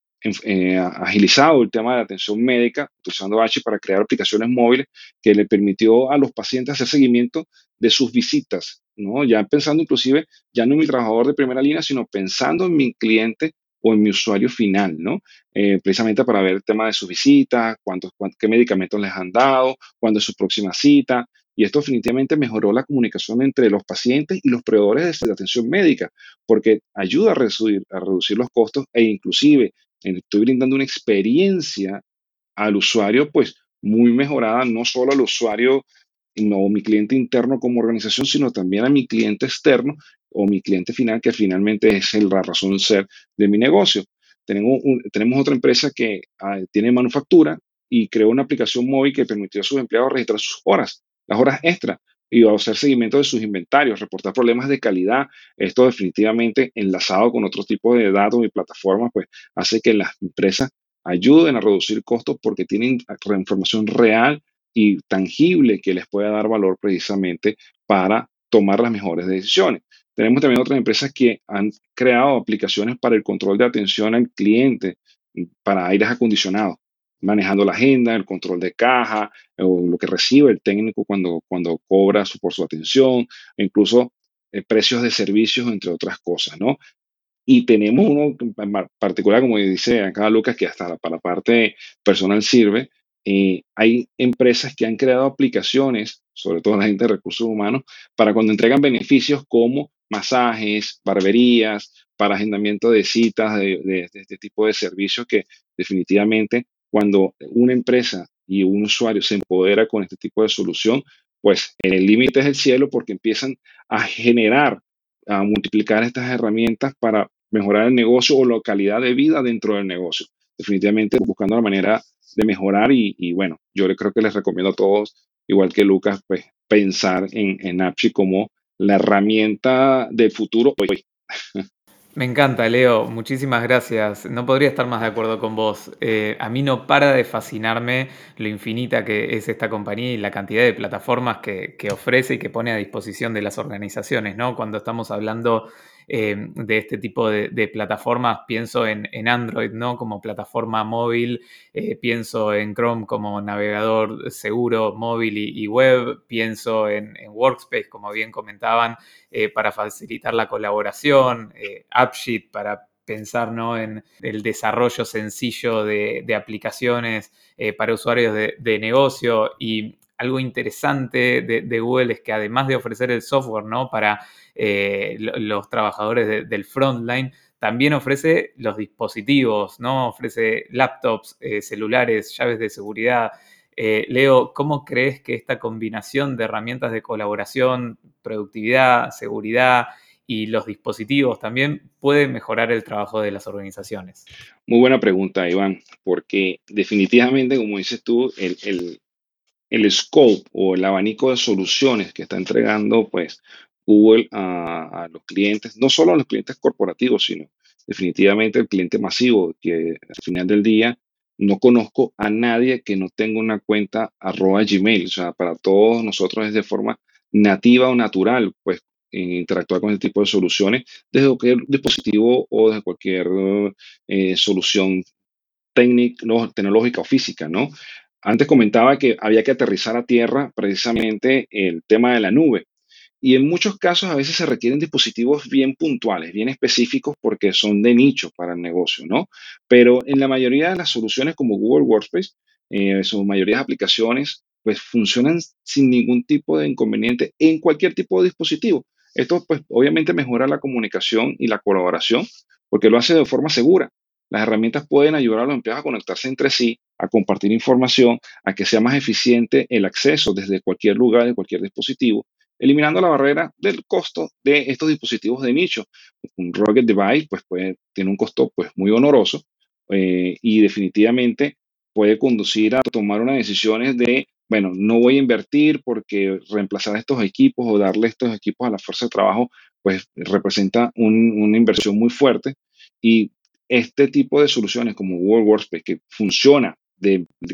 D: eh, agilizado el tema de atención médica, utilizando H para crear aplicaciones móviles que le permitió a los pacientes hacer seguimiento de sus visitas, ¿no? Ya pensando inclusive, ya no en mi trabajador de primera línea, sino pensando en mi cliente o en mi usuario final, ¿no? Eh, precisamente para ver el tema de sus visitas, cuántos, qué medicamentos les han dado, cuándo es su próxima cita. Y esto definitivamente mejoró la comunicación entre los pacientes y los proveedores de atención médica, porque ayuda a reducir, a reducir los costos e inclusive estoy brindando una experiencia al usuario, pues muy mejorada, no solo al usuario no mi cliente interno como organización, sino también a mi cliente externo o mi cliente final, que finalmente es la razón de ser de mi negocio. Tenemos, tenemos otra empresa que ah, tiene manufactura y creó una aplicación móvil que permitió a sus empleados registrar sus horas, las horas extra, y hacer seguimiento de sus inventarios, reportar problemas de calidad. Esto definitivamente enlazado con otros tipos de datos y plataformas, pues hace que las empresas ayuden a reducir costos porque tienen información real y tangible que les pueda dar valor precisamente para tomar las mejores decisiones. Tenemos también otras empresas que han creado aplicaciones para el control de atención al cliente para aires acondicionados manejando la agenda, el control de caja, o lo que recibe el técnico cuando, cuando cobra su, por su atención, incluso eh, precios de servicios, entre otras cosas, ¿no? Y tenemos uno particular, como dice acá Lucas, que hasta para la parte personal sirve. Eh, hay empresas que han creado aplicaciones, sobre todo la gente de recursos humanos, para cuando entregan beneficios como masajes, barberías, para agendamiento de citas, de, de este tipo de servicios que definitivamente cuando una empresa y un usuario se empodera con este tipo de solución, pues el límite es el cielo porque empiezan a generar, a multiplicar estas herramientas para mejorar el negocio o la calidad de vida dentro del negocio. Definitivamente buscando la manera de mejorar y, bueno, yo creo que les recomiendo a todos, igual que Lucas, pues pensar en, en como la herramienta del futuro hoy. <laughs>
B: Me encanta, Leo. Muchísimas gracias. No podría estar más de acuerdo con vos. Eh, a mí no para de fascinarme lo infinita que es esta compañía y la cantidad de plataformas que, que ofrece y que pone a disposición de las organizaciones, ¿no? Cuando estamos hablando eh, de este tipo de, plataformas, pienso en, Android, ¿no? Como plataforma móvil, eh, pienso en Chrome como navegador seguro móvil y, web, pienso en, Workspace, como bien comentaban, eh, para facilitar la colaboración, AppSheet para pensar ¿no? en el desarrollo sencillo de, aplicaciones para usuarios de, de, negocio y algo interesante de, Google es que además de ofrecer el software ¿no? para eh, los trabajadores del frontline, también ofrece los dispositivos, ¿no? ofrece laptops, eh, celulares, llaves de seguridad. Eh, Leo, ¿cómo crees que esta combinación de herramientas de colaboración, productividad, seguridad y los dispositivos también puede mejorar el trabajo de las organizaciones?
D: Muy buena pregunta, Iván, porque definitivamente, como dices tú, el, el scope o el abanico de soluciones que está entregando pues Google a, los clientes, no solo a los clientes corporativos, sino definitivamente el cliente masivo, que al final del día no conozco a nadie que no tenga una cuenta arroba Gmail. O sea, para todos nosotros es de forma nativa o natural, pues interactuar con este tipo de soluciones desde cualquier dispositivo o desde cualquier eh, solución tecnológica o física, ¿no? Antes comentaba que había que aterrizar a tierra precisamente el tema de la nube. Y en muchos casos a veces se requieren dispositivos bien puntuales, bien específicos porque son de nicho para el negocio, ¿no? Pero en la mayoría de las soluciones como Google Workspace, eh, su mayoría de aplicaciones, pues funcionan sin ningún tipo de inconveniente en cualquier tipo de dispositivo. Esto pues obviamente mejora la comunicación y la colaboración porque lo hace de forma segura. Las herramientas pueden ayudar a los empleados a conectarse entre sí, a compartir información, a que sea más eficiente el acceso desde cualquier lugar, de cualquier dispositivo, eliminando la barrera del costo de estos dispositivos de nicho. Un rugged device pues puede, tiene un costo pues muy honoroso eh, y definitivamente puede conducir a tomar unas decisiones de bueno, no voy a invertir porque reemplazar estos equipos o darle estos equipos a la fuerza de trabajo, pues representa una inversión muy fuerte. Y este tipo de soluciones como Google Workspace, que funciona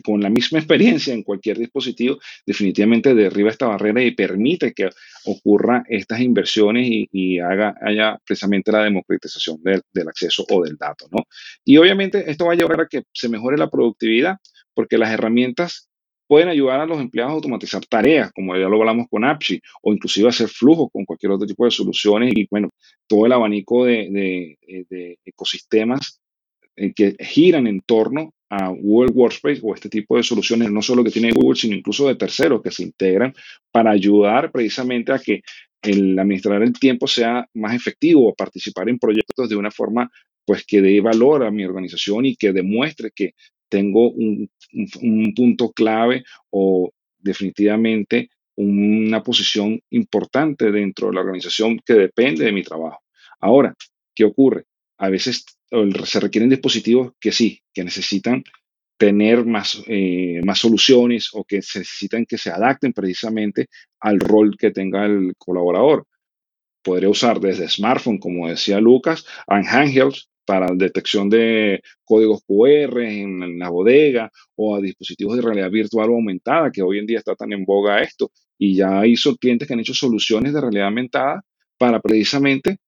D: con la misma experiencia en cualquier dispositivo, definitivamente derriba esta barrera y permite que ocurra estas inversiones y, haga, haya precisamente la democratización del, del, acceso o del dato, ¿no? Y obviamente esto va a llevar a que se mejore la productividad porque las herramientas pueden ayudar a los empleados a automatizar tareas, como ya lo hablamos con Apshi, o inclusive hacer flujos con cualquier otro tipo de soluciones y, bueno, todo el abanico de, de, ecosistemas eh, que giran en torno a Google Workspace o este tipo de soluciones, no solo que tiene Google, sino incluso de terceros que se integran para ayudar precisamente a que el administrar el tiempo sea más efectivo o participar en proyectos de una forma pues que dé valor a mi organización y que demuestre que tengo un, punto clave o definitivamente una posición importante dentro de la organización que depende de mi trabajo. Ahora, ¿qué ocurre? A veces se requieren dispositivos que sí, que necesitan tener más, eh, más soluciones o que necesitan que se adapten precisamente al rol que tenga el colaborador. Podría usar desde smartphone, como decía Lucas, a handhelds para detección de códigos QR en, la bodega o a dispositivos de realidad virtual o aumentada, que hoy en día está tan en boga esto. Y ya hizo clientes que han hecho soluciones de realidad aumentada para precisamente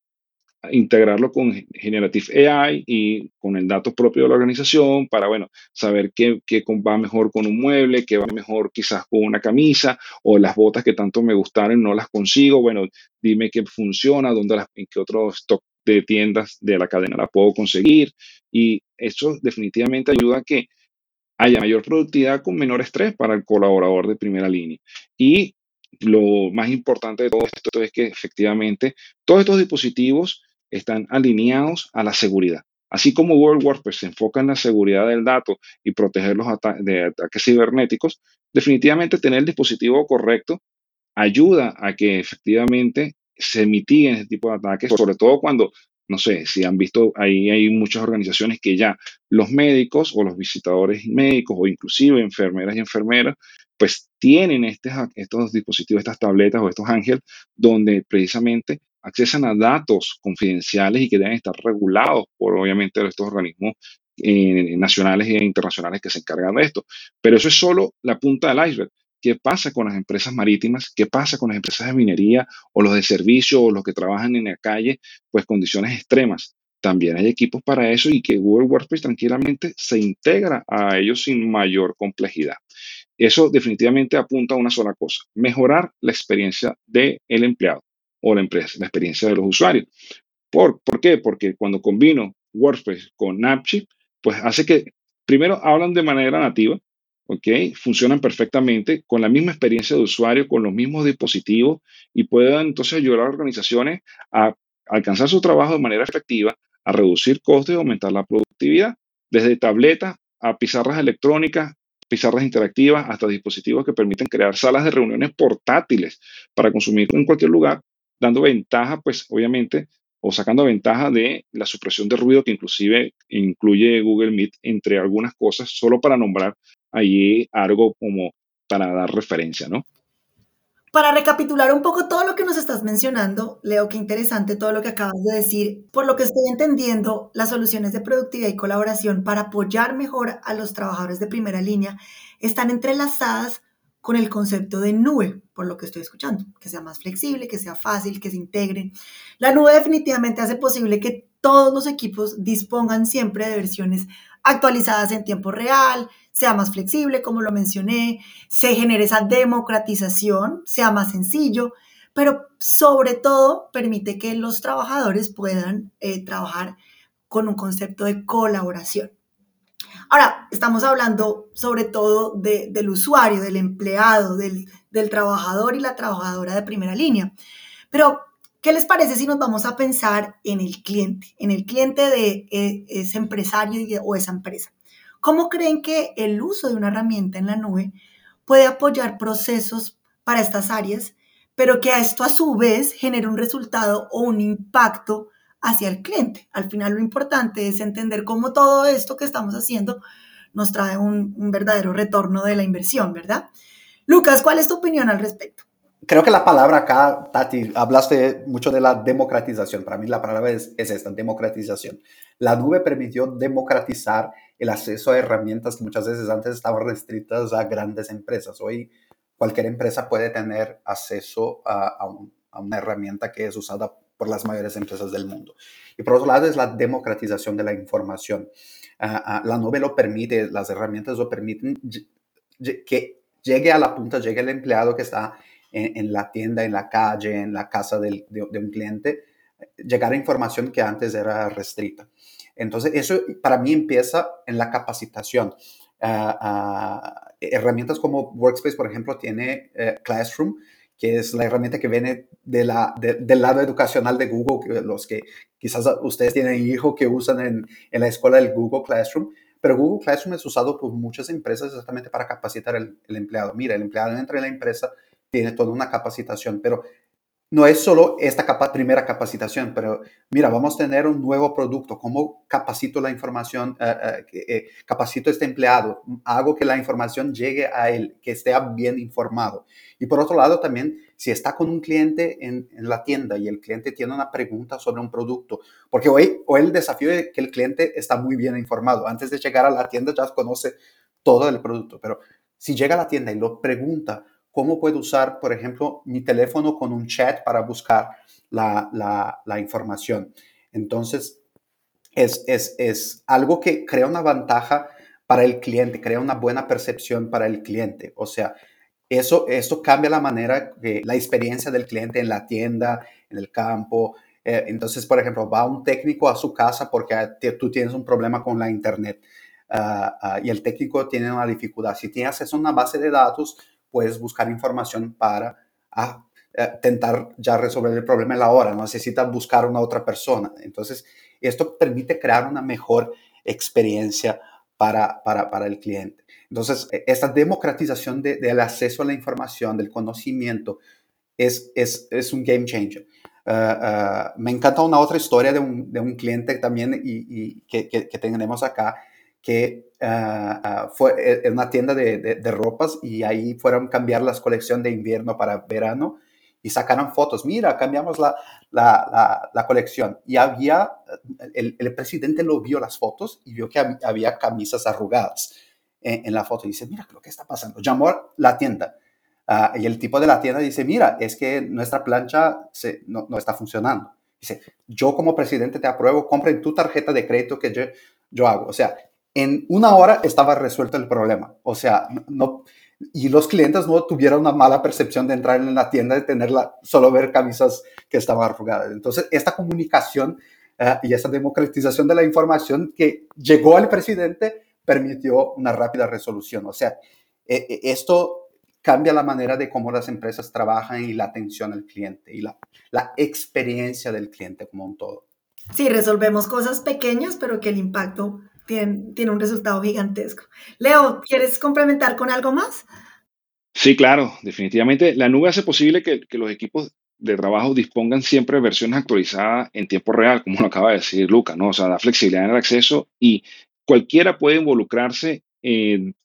D: integrarlo con Generative AI y con el dato propio de la organización para, bueno, saber qué, qué, va mejor con un mueble, qué va mejor quizás con una camisa o las botas que tanto me gustaron no las consigo. Bueno, dime qué funciona, dónde las, en qué otro stock de tiendas de la cadena la puedo conseguir y eso definitivamente ayuda a que haya mayor productividad con menor estrés para el colaborador de primera línea. Y lo más importante de todo esto es que efectivamente todos estos dispositivos están alineados a la seguridad. Así como World Workspace se enfoca en la seguridad del dato y proteger los ataques cibernéticos, definitivamente tener el dispositivo correcto ayuda a que efectivamente se mitiguen ese tipo de ataques, sobre todo cuando, no sé, si han visto, ahí hay muchas organizaciones que ya los médicos o los visitadores médicos o inclusive enfermeras y enfermeras, pues tienen estos dispositivos, estas tabletas o estos ángeles, donde precisamente accesan a datos confidenciales y que deben estar regulados por obviamente estos organismos eh, nacionales e internacionales que se encargan de esto. Pero eso es solo la punta del iceberg. ¿Qué pasa con las empresas marítimas? ¿Qué pasa con las empresas de minería o los de servicio o los que trabajan en la calle? Pues condiciones extremas. También hay equipos para eso y que Google Workspace tranquilamente se integra a ellos sin mayor complejidad. Eso definitivamente apunta a una sola cosa, mejorar la experiencia del empleado o la empresa, la experiencia de los usuarios. ¿Por, ¿Por qué? Porque cuando combino Workspace con Napchi, pues hace que primero hablan de manera nativa, ¿ok? Funcionan perfectamente con la misma experiencia de usuario, con los mismos dispositivos y pueden entonces ayudar a organizaciones a alcanzar su trabajo de manera efectiva, a reducir costos y aumentar la productividad, desde tabletas a pizarras electrónicas, pizarras interactivas, hasta dispositivos que permiten crear salas de reuniones portátiles para consumir en cualquier lugar, dando ventaja, pues obviamente, o sacando ventaja de la supresión de ruido que inclusive incluye Google Meet, entre algunas cosas, solo para nombrar ahí algo como para dar referencia, ¿no?
A: Para recapitular un poco todo lo que nos estás mencionando, Leo, qué interesante todo lo que acabas de decir. Por lo que estoy entendiendo, las soluciones de productividad y colaboración para apoyar mejor a los trabajadores de primera línea están entrelazadas con el concepto de nube, por lo que estoy escuchando, que sea más flexible, que sea fácil, que se integre. La nube definitivamente hace posible que todos los equipos dispongan siempre de versiones actualizadas en tiempo real, sea más flexible, como lo mencioné, se genere esa democratización, sea más sencillo, pero sobre todo permite que los trabajadores puedan eh, trabajar con un concepto de colaboración. Ahora, estamos hablando sobre todo del usuario, del empleado, del, trabajador y la trabajadora de primera línea. Pero, ¿qué les parece si nos vamos a pensar en el cliente, en el cliente de eh, ese empresario o esa empresa? ¿Cómo creen que el uso de una herramienta en la nube puede apoyar procesos para estas áreas, pero que a esto a su vez genere un resultado o un impacto hacia el cliente. Al final lo importante es entender cómo todo esto que estamos haciendo nos trae un, verdadero retorno de la inversión, ¿verdad? Lucas, ¿cuál es tu opinión al respecto?
C: Creo que la palabra acá, Tati, hablaste mucho de la democratización. Para mí la palabra es, es, esta, democratización. La nube permitió democratizar el acceso a herramientas que muchas veces antes estaban restrictas a grandes empresas. Hoy cualquier empresa puede tener acceso a, una herramienta que es usada por las mayores empresas del mundo. Y por otro lado es la democratización de la información. Ah, ah, la nube lo permite, las herramientas lo permiten que llegue a la punta, llegue el empleado que está en, la tienda, en la calle, en la casa de, un cliente, llegar a información que antes era restricta. Entonces, eso para mí empieza en la capacitación. Ah, herramientas como Workspace, por ejemplo, tiene eh, Classroom, que es la herramienta que viene de la, del lado educacional de Google, los que quizás ustedes tienen hijos que usan en, en, la escuela del Google Classroom, pero Google Classroom es usado por muchas empresas exactamente para capacitar el, el empleado. Mira, el empleado entra en la empresa, tiene toda una capacitación, pero no es solo esta primera capacitación, pero mira, vamos a tener un nuevo producto. ¿Cómo capacito la información? Eh, capacito este empleado. Hago que la información llegue a él, que esté bien informado. Y por otro lado, también, si está con un cliente en, la tienda y el cliente tiene una pregunta sobre un producto, porque hoy, hoy el desafío es que el cliente está muy bien informado. Antes de llegar a la tienda ya conoce todo el producto, pero si llega a la tienda y lo pregunta, cómo puedo usar, por ejemplo, mi teléfono con un chat para buscar la, información. Entonces, es, es, algo que crea una ventaja para el cliente, crea una buena percepción para el cliente. O sea, eso, esto cambia la manera, de, la experiencia del cliente en la tienda, en el campo. Eh, entonces, por ejemplo, va un técnico a su casa porque tú tienes un problema con la internet ah, ah, y el técnico tiene una dificultad. Si tienes acceso a una base de datos, puedes buscar información para ah, eh, intentar ya resolver el problema en la hora, no necesitas buscar una otra persona. Entonces, esto permite crear una mejor experiencia para, para, para el cliente. Entonces, e, esta democratización del acceso a la información, del conocimiento, es, es, es un game changer. Ah, ah, me encanta una otra historia de un, de un cliente también y, que, que, que, tenemos acá, que uh, fue en eh, una tienda de, de, ropas y ahí fueron a cambiar las colección de invierno para verano y sacaron fotos. Mira, cambiamos la, la, la, colección. Y había, el, el, presidente lo vio las fotos y vio que había camisas arrugadas en, en la foto. Y dice, mira, ¿qué está pasando? Llamó a la tienda. Uh, y el tipo de la tienda dice, mira, es que nuestra plancha no, no, está funcionando. Dice, yo como presidente te apruebo, compren tu tarjeta de crédito que yo, yo hago. O sea, en una hora estaba resuelto el problema. O sea, no, y los clientes no tuvieron una mala percepción de entrar en la tienda, de tenerla, solo ver camisas que estaban arrugadas. Entonces, esta comunicación uh, y esta democratización de la información que llegó al presidente permitió una rápida resolución. O sea, eh, eh, esto cambia la manera de cómo las empresas trabajan y la atención al cliente y la, la experiencia del cliente como un todo.
A: Sí, resolvemos cosas pequeñas, pero que el impacto tiene, un resultado gigantesco. Leo, ¿quieres complementar con algo más?
D: Sí, claro, definitivamente. La nube hace posible que, los equipos de trabajo dispongan siempre de versiones actualizadas en tiempo real, como lo acaba de decir Luca, ¿no? O sea, da flexibilidad en el acceso y cualquiera puede involucrarse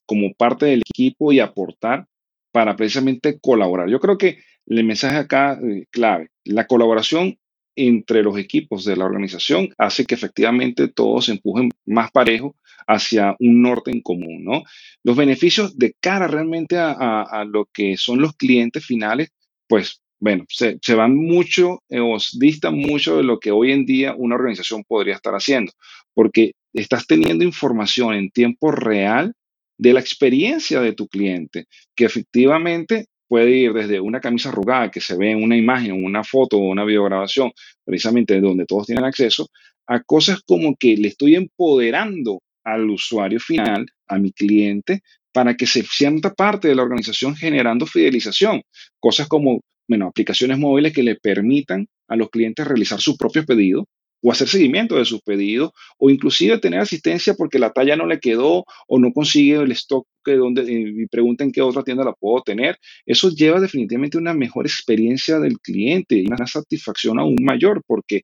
D: como parte del equipo y aportar para precisamente colaborar. Yo creo que el mensaje acá eh, clave, la colaboración entre los equipos de la organización hace que efectivamente todos se empujen más parejo hacia un norte en común, ¿no? Los beneficios de cara realmente a, lo que son los clientes finales, pues bueno, se, van mucho eh, o distan mucho de lo que hoy en día una organización podría estar haciendo, porque estás teniendo información en tiempo real de la experiencia de tu cliente, que efectivamente puede ir desde una camisa arrugada que se ve en una imagen, en una foto o una videograbación, precisamente donde todos tienen acceso, a cosas como que le estoy empoderando al usuario final, a mi cliente, para que se sienta parte de la organización generando fidelización. Cosas como, bueno, aplicaciones móviles que le permitan a los clientes realizar sus propios pedidos o hacer seguimiento de sus pedidos o inclusive tener asistencia porque la talla no le quedó o no consigue el stock donde y pregunten qué otra tienda la puedo tener. Eso lleva definitivamente una mejor experiencia del cliente y una satisfacción aún mayor porque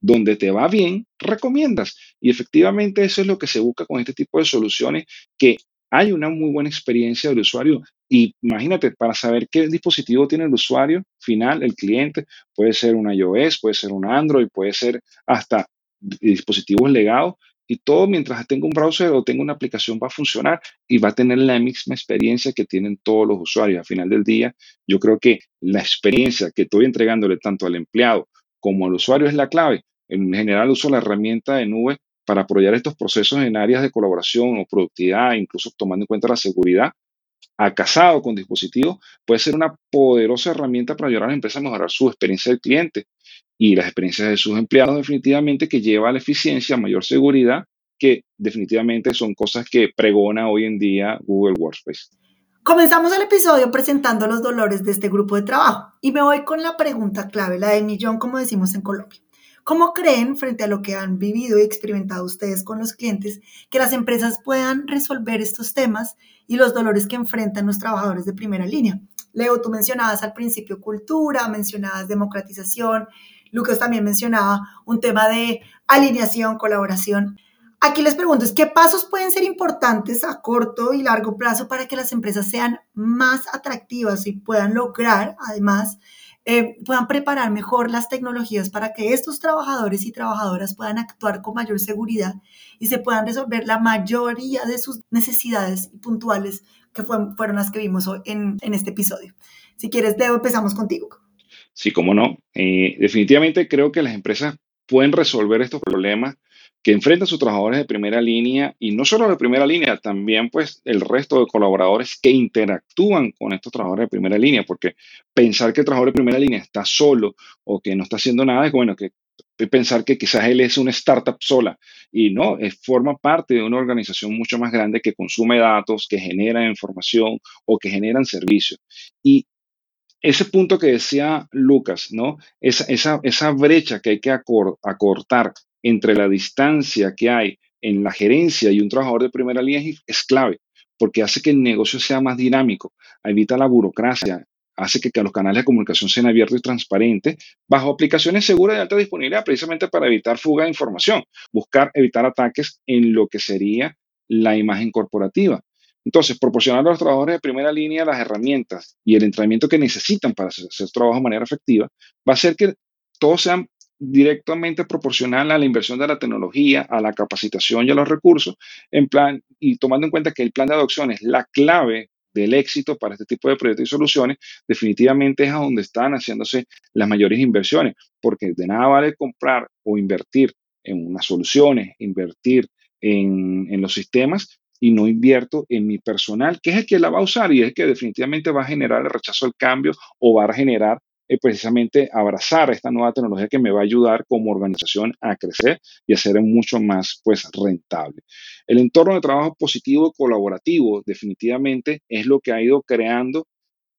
D: donde te va bien, recomiendas. Y efectivamente eso es lo que se busca con este tipo de soluciones, que hay una muy buena experiencia del usuario. Y imagínate, para saber qué dispositivo tiene el usuario final, el cliente, puede ser un iOS, puede ser un Android, puede ser hasta dispositivos legados. Y todo mientras tenga un browser o tenga una aplicación va a funcionar y va a tener la misma experiencia que tienen todos los usuarios. Al final del día, yo creo que la experiencia que estoy entregándole tanto al empleado como al usuario es la clave en general uso la herramienta de nube para apoyar estos procesos en áreas de colaboración o productividad, incluso tomando en cuenta la seguridad. Casado con dispositivos puede ser una poderosa herramienta para ayudar a las empresas a mejorar su experiencia del cliente y las experiencias de sus empleados definitivamente que lleva a la eficiencia, mayor seguridad, que definitivamente son cosas que pregona hoy en día Google Workspace.
A: Comenzamos el episodio presentando los dolores de este grupo de trabajo y me voy con la pregunta clave, la de millón, como decimos en Colombia. ¿Cómo creen, frente a lo que han vivido y experimentado ustedes con los clientes, que las empresas puedan resolver estos temas y los dolores que enfrentan los trabajadores de primera línea? Leo, tú mencionabas al principio cultura, mencionabas democratización, Lucas también mencionaba un tema de alineación, colaboración. Aquí les pregunto, ¿qué pasos pueden ser importantes a corto y largo plazo para que las empresas sean más atractivas y puedan lograr, además, eh, puedan preparar mejor las tecnologías para que estos trabajadores y trabajadoras puedan actuar con mayor seguridad y se puedan resolver la mayoría de sus necesidades puntuales que fueron, las que vimos hoy en, este episodio. Si quieres, Leo, empezamos contigo.
D: Sí, cómo no. Eh, definitivamente creo que las empresas pueden resolver estos problemas que enfrentan a sus trabajadores de primera línea y no solo de primera línea, también pues el resto de colaboradores que interactúan con estos trabajadores de primera línea, porque pensar que el trabajador de primera línea está solo o que no está haciendo nada es bueno que pensar que quizás él es una startup sola y no, forma parte de una organización mucho más grande que consume datos, que genera información o que generan servicios. Y ese punto que decía Lucas, ¿no? Esa, esa, esa brecha que hay que acortar entre la distancia que hay en la gerencia y un trabajador de primera línea es clave, porque hace que el negocio sea más dinámico, evita la burocracia, hace que, los canales de comunicación sean abiertos y transparentes, bajo aplicaciones seguras de alta disponibilidad, precisamente para evitar fuga de información, buscar evitar ataques en lo que sería la imagen corporativa. Entonces, proporcionar a los trabajadores de primera línea las herramientas y el entrenamiento que necesitan para hacer, hacer trabajo de manera efectiva, va a hacer que todos sean directamente proporcional a la inversión de la tecnología, a la capacitación y a los recursos, en plan, y tomando en cuenta que el plan de adopción es la clave del éxito para este tipo de proyectos y soluciones, definitivamente es a donde están haciéndose las mayores inversiones, porque de nada vale comprar o invertir en unas soluciones, invertir en, los sistemas y no invierto en mi personal, que es el que la va a usar y es el que definitivamente va a generar el rechazo al cambio o va a generar eh, precisamente abrazar esta nueva tecnología que me va a ayudar como organización a crecer y a ser mucho más pues, rentable. El entorno de trabajo positivo colaborativo definitivamente es lo que ha ido creando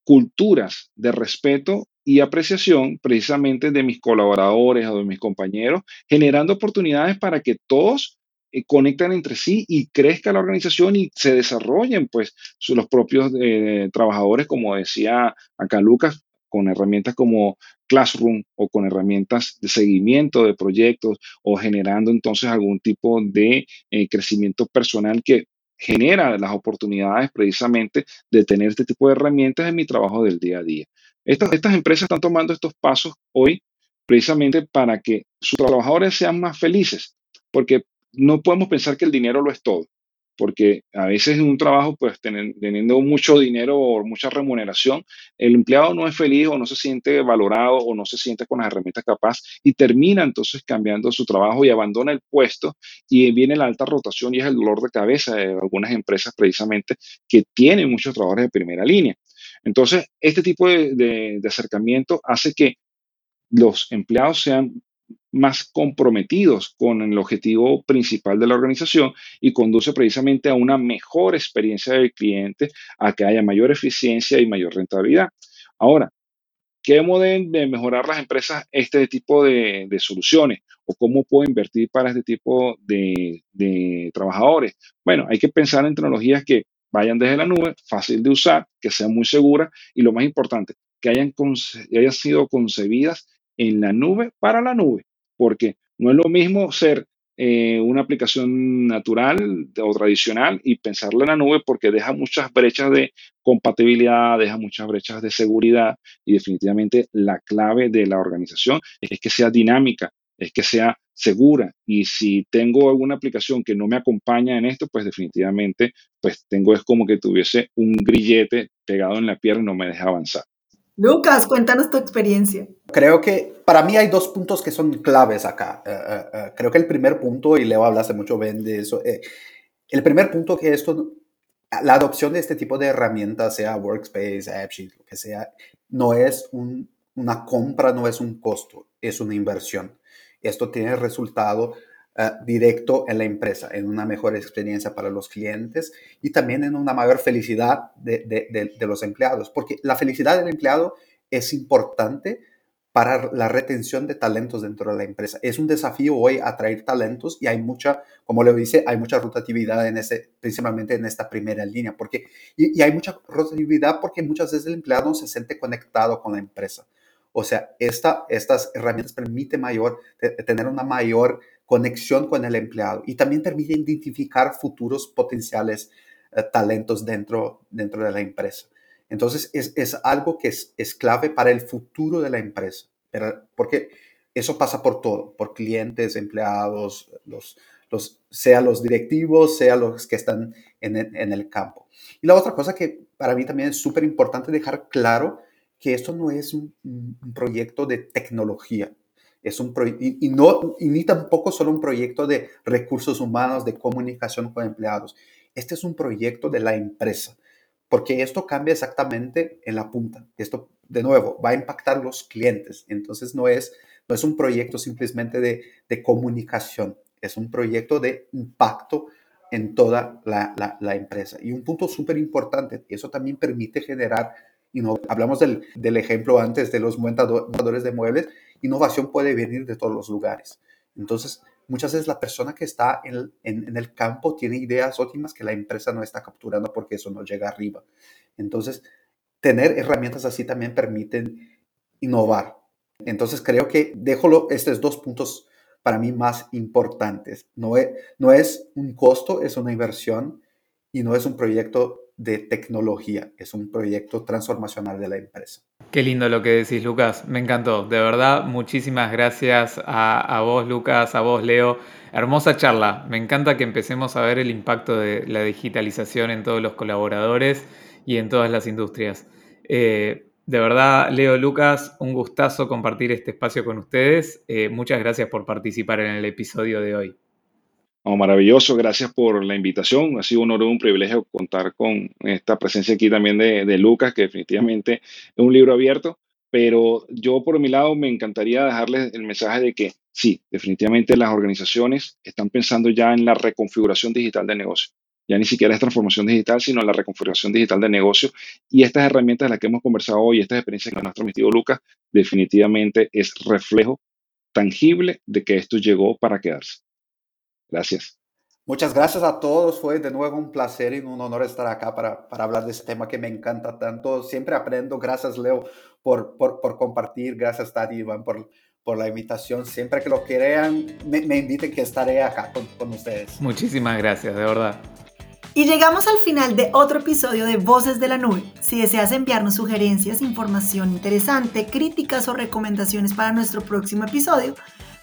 D: culturas de respeto y apreciación precisamente de mis colaboradores o de mis compañeros, generando oportunidades para que todos eh, conecten entre sí y crezca la organización y se desarrollen pues los propios eh, trabajadores, como decía acá Lucas, con herramientas como Classroom o con herramientas de seguimiento de proyectos o generando entonces algún tipo de eh, crecimiento personal que genera las oportunidades precisamente de tener este tipo de herramientas en mi trabajo del día a día. Estas, estas empresas están tomando estos pasos hoy precisamente para que sus trabajadores sean más felices, porque no podemos pensar que el dinero lo es todo. Porque a veces en un trabajo, pues teniendo mucho dinero o mucha remuneración, el empleado no es feliz o no se siente valorado o no se siente con las herramientas capaz y termina entonces cambiando su trabajo y abandona el puesto y viene la alta rotación y es el dolor de cabeza de algunas empresas precisamente que tienen muchos trabajadores de primera línea. Entonces, este tipo de acercamiento hace que los empleados sean más comprometidos con el objetivo principal de la organización y conduce precisamente a una mejor experiencia del cliente, a que haya mayor eficiencia y mayor rentabilidad. Ahora, ¿cómo deben de mejorar las empresas este tipo de, soluciones? ¿O cómo puedo invertir para este tipo de, trabajadores? Bueno, hay que pensar en tecnologías que vayan desde la nube, fácil de usar, que sean muy seguras y lo más importante, que hayan, hayan sido concebidas en la nube para la nube porque no es lo mismo ser eh, una aplicación natural o tradicional y pensarla en la nube porque deja muchas brechas de compatibilidad, deja muchas brechas de seguridad y definitivamente la clave de la organización es que sea dinámica, es que sea segura y si tengo alguna aplicación que no me acompaña en esto, pues definitivamente pues tengo es como que tuviese un grillete pegado en la pierna y no me deja avanzar.
A: Lucas, cuéntanos tu experiencia.
C: Creo que para mí hay dos puntos que son claves acá. Eh, eh, eh, creo que el primer punto, y Leo hablaste mucho bien de eso, el primer punto que esto, la adopción de este tipo de herramientas, sea Workspace, AppSheet, lo que sea, no es una compra, no es un costo, es una inversión. Esto tiene resultado eh, directo en la empresa, en una mejor experiencia para los clientes y también en una mayor felicidad de, de, los empleados, porque la felicidad del empleado es importante para la retención de talentos dentro de la empresa. Es un desafío hoy atraer talentos y hay mucha, como le dice, hay mucha rotatividad en ese, principalmente en esta primera línea, porque, y, y hay mucha rotatividad porque muchas veces el empleado no se siente conectado con la empresa. O sea, esta, estas herramientas permiten mayor, tener una mayor conexión con el empleado y también permite identificar futuros potenciales eh, talentos dentro, dentro de la empresa. Entonces, es, es algo que es, es, clave para el futuro de la empresa, pero, porque eso pasa por todo, por clientes, empleados, los, los, sea los directivos, sea los que están en en el campo. Y la otra cosa que para mí también es súper importante dejar claro que esto no es un, un proyecto de tecnología, es un y, no, y ni tampoco solo un proyecto de recursos humanos, de comunicación con empleados. Este es un proyecto de la empresa, porque esto cambia exactamente en la punta. Esto, de nuevo, va a impactar los clientes. Entonces, no es, no es un proyecto simplemente de, de comunicación, es un proyecto de impacto en toda la, la, la empresa. Y un punto súper importante, eso también permite generar y no, hablamos del, del, ejemplo antes de los montadores de muebles, innovación puede venir de todos los lugares. Entonces, muchas veces la persona que está en, el campo tiene ideas óptimas que la empresa no está capturando porque eso no llega arriba. Entonces, tener herramientas así también permiten innovar. Entonces, creo que dejo estos dos puntos para mí más importantes. No es, no es un costo, es una inversión y no es un proyecto de tecnología, es un proyecto transformacional de la empresa.
B: Qué lindo lo que decís, Lucas, me encantó. De verdad, muchísimas gracias a, vos, Lucas, a vos, Leo. Hermosa charla, me encanta que empecemos a ver el impacto de la digitalización en todos los colaboradores y en todas las industrias. Eh, de verdad, Leo, Lucas, un gustazo compartir este espacio con ustedes. Eh, muchas gracias por participar en el episodio de hoy
D: maravilloso, gracias por la invitación. Ha sido un honor un privilegio contar con esta presencia aquí también de, Lucas, que definitivamente es un libro abierto. Pero yo por mi lado me encantaría dejarles el mensaje de que sí, definitivamente las organizaciones están pensando ya en la reconfiguración digital de negocio. Ya ni siquiera es transformación digital, sino la reconfiguración digital de negocio. Y estas herramientas de las que hemos conversado hoy, estas experiencias que nos ha transmitido Lucas, definitivamente es reflejo tangible de que esto llegó para quedarse. Gracias.
C: Muchas gracias a todos. Fue de nuevo un placer y un honor estar acá para, para hablar de este tema que me encanta tanto. Siempre aprendo. Gracias, Leo, por, por, por compartir. Gracias, Tati Iván, por, por la invitación. Siempre que lo quieran, me, me inviten que estaré acá con, con ustedes.
B: Muchísimas gracias, de verdad.
A: Y llegamos al final de otro episodio de Voces de la Nube. Si deseas enviarnos sugerencias, información interesante, críticas o recomendaciones para nuestro próximo episodio,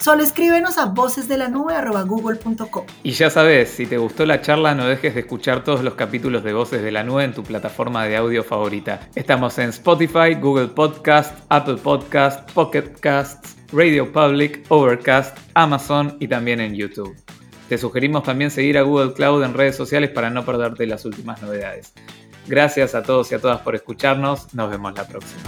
A: Solo escríbenos a vocesdelanube.google.com.
B: Y ya sabes, si te gustó la charla, no dejes de escuchar todos los capítulos de Voces de la Nube en tu plataforma de audio favorita. Estamos en Spotify, Google Podcast, Apple Podcast, Pocket Casts, Radio Public, Overcast, Amazon y también en YouTube. Te sugerimos también seguir a Google Cloud en redes sociales para no perderte las últimas novedades. Gracias a todos y a todas por escucharnos. Nos vemos la próxima.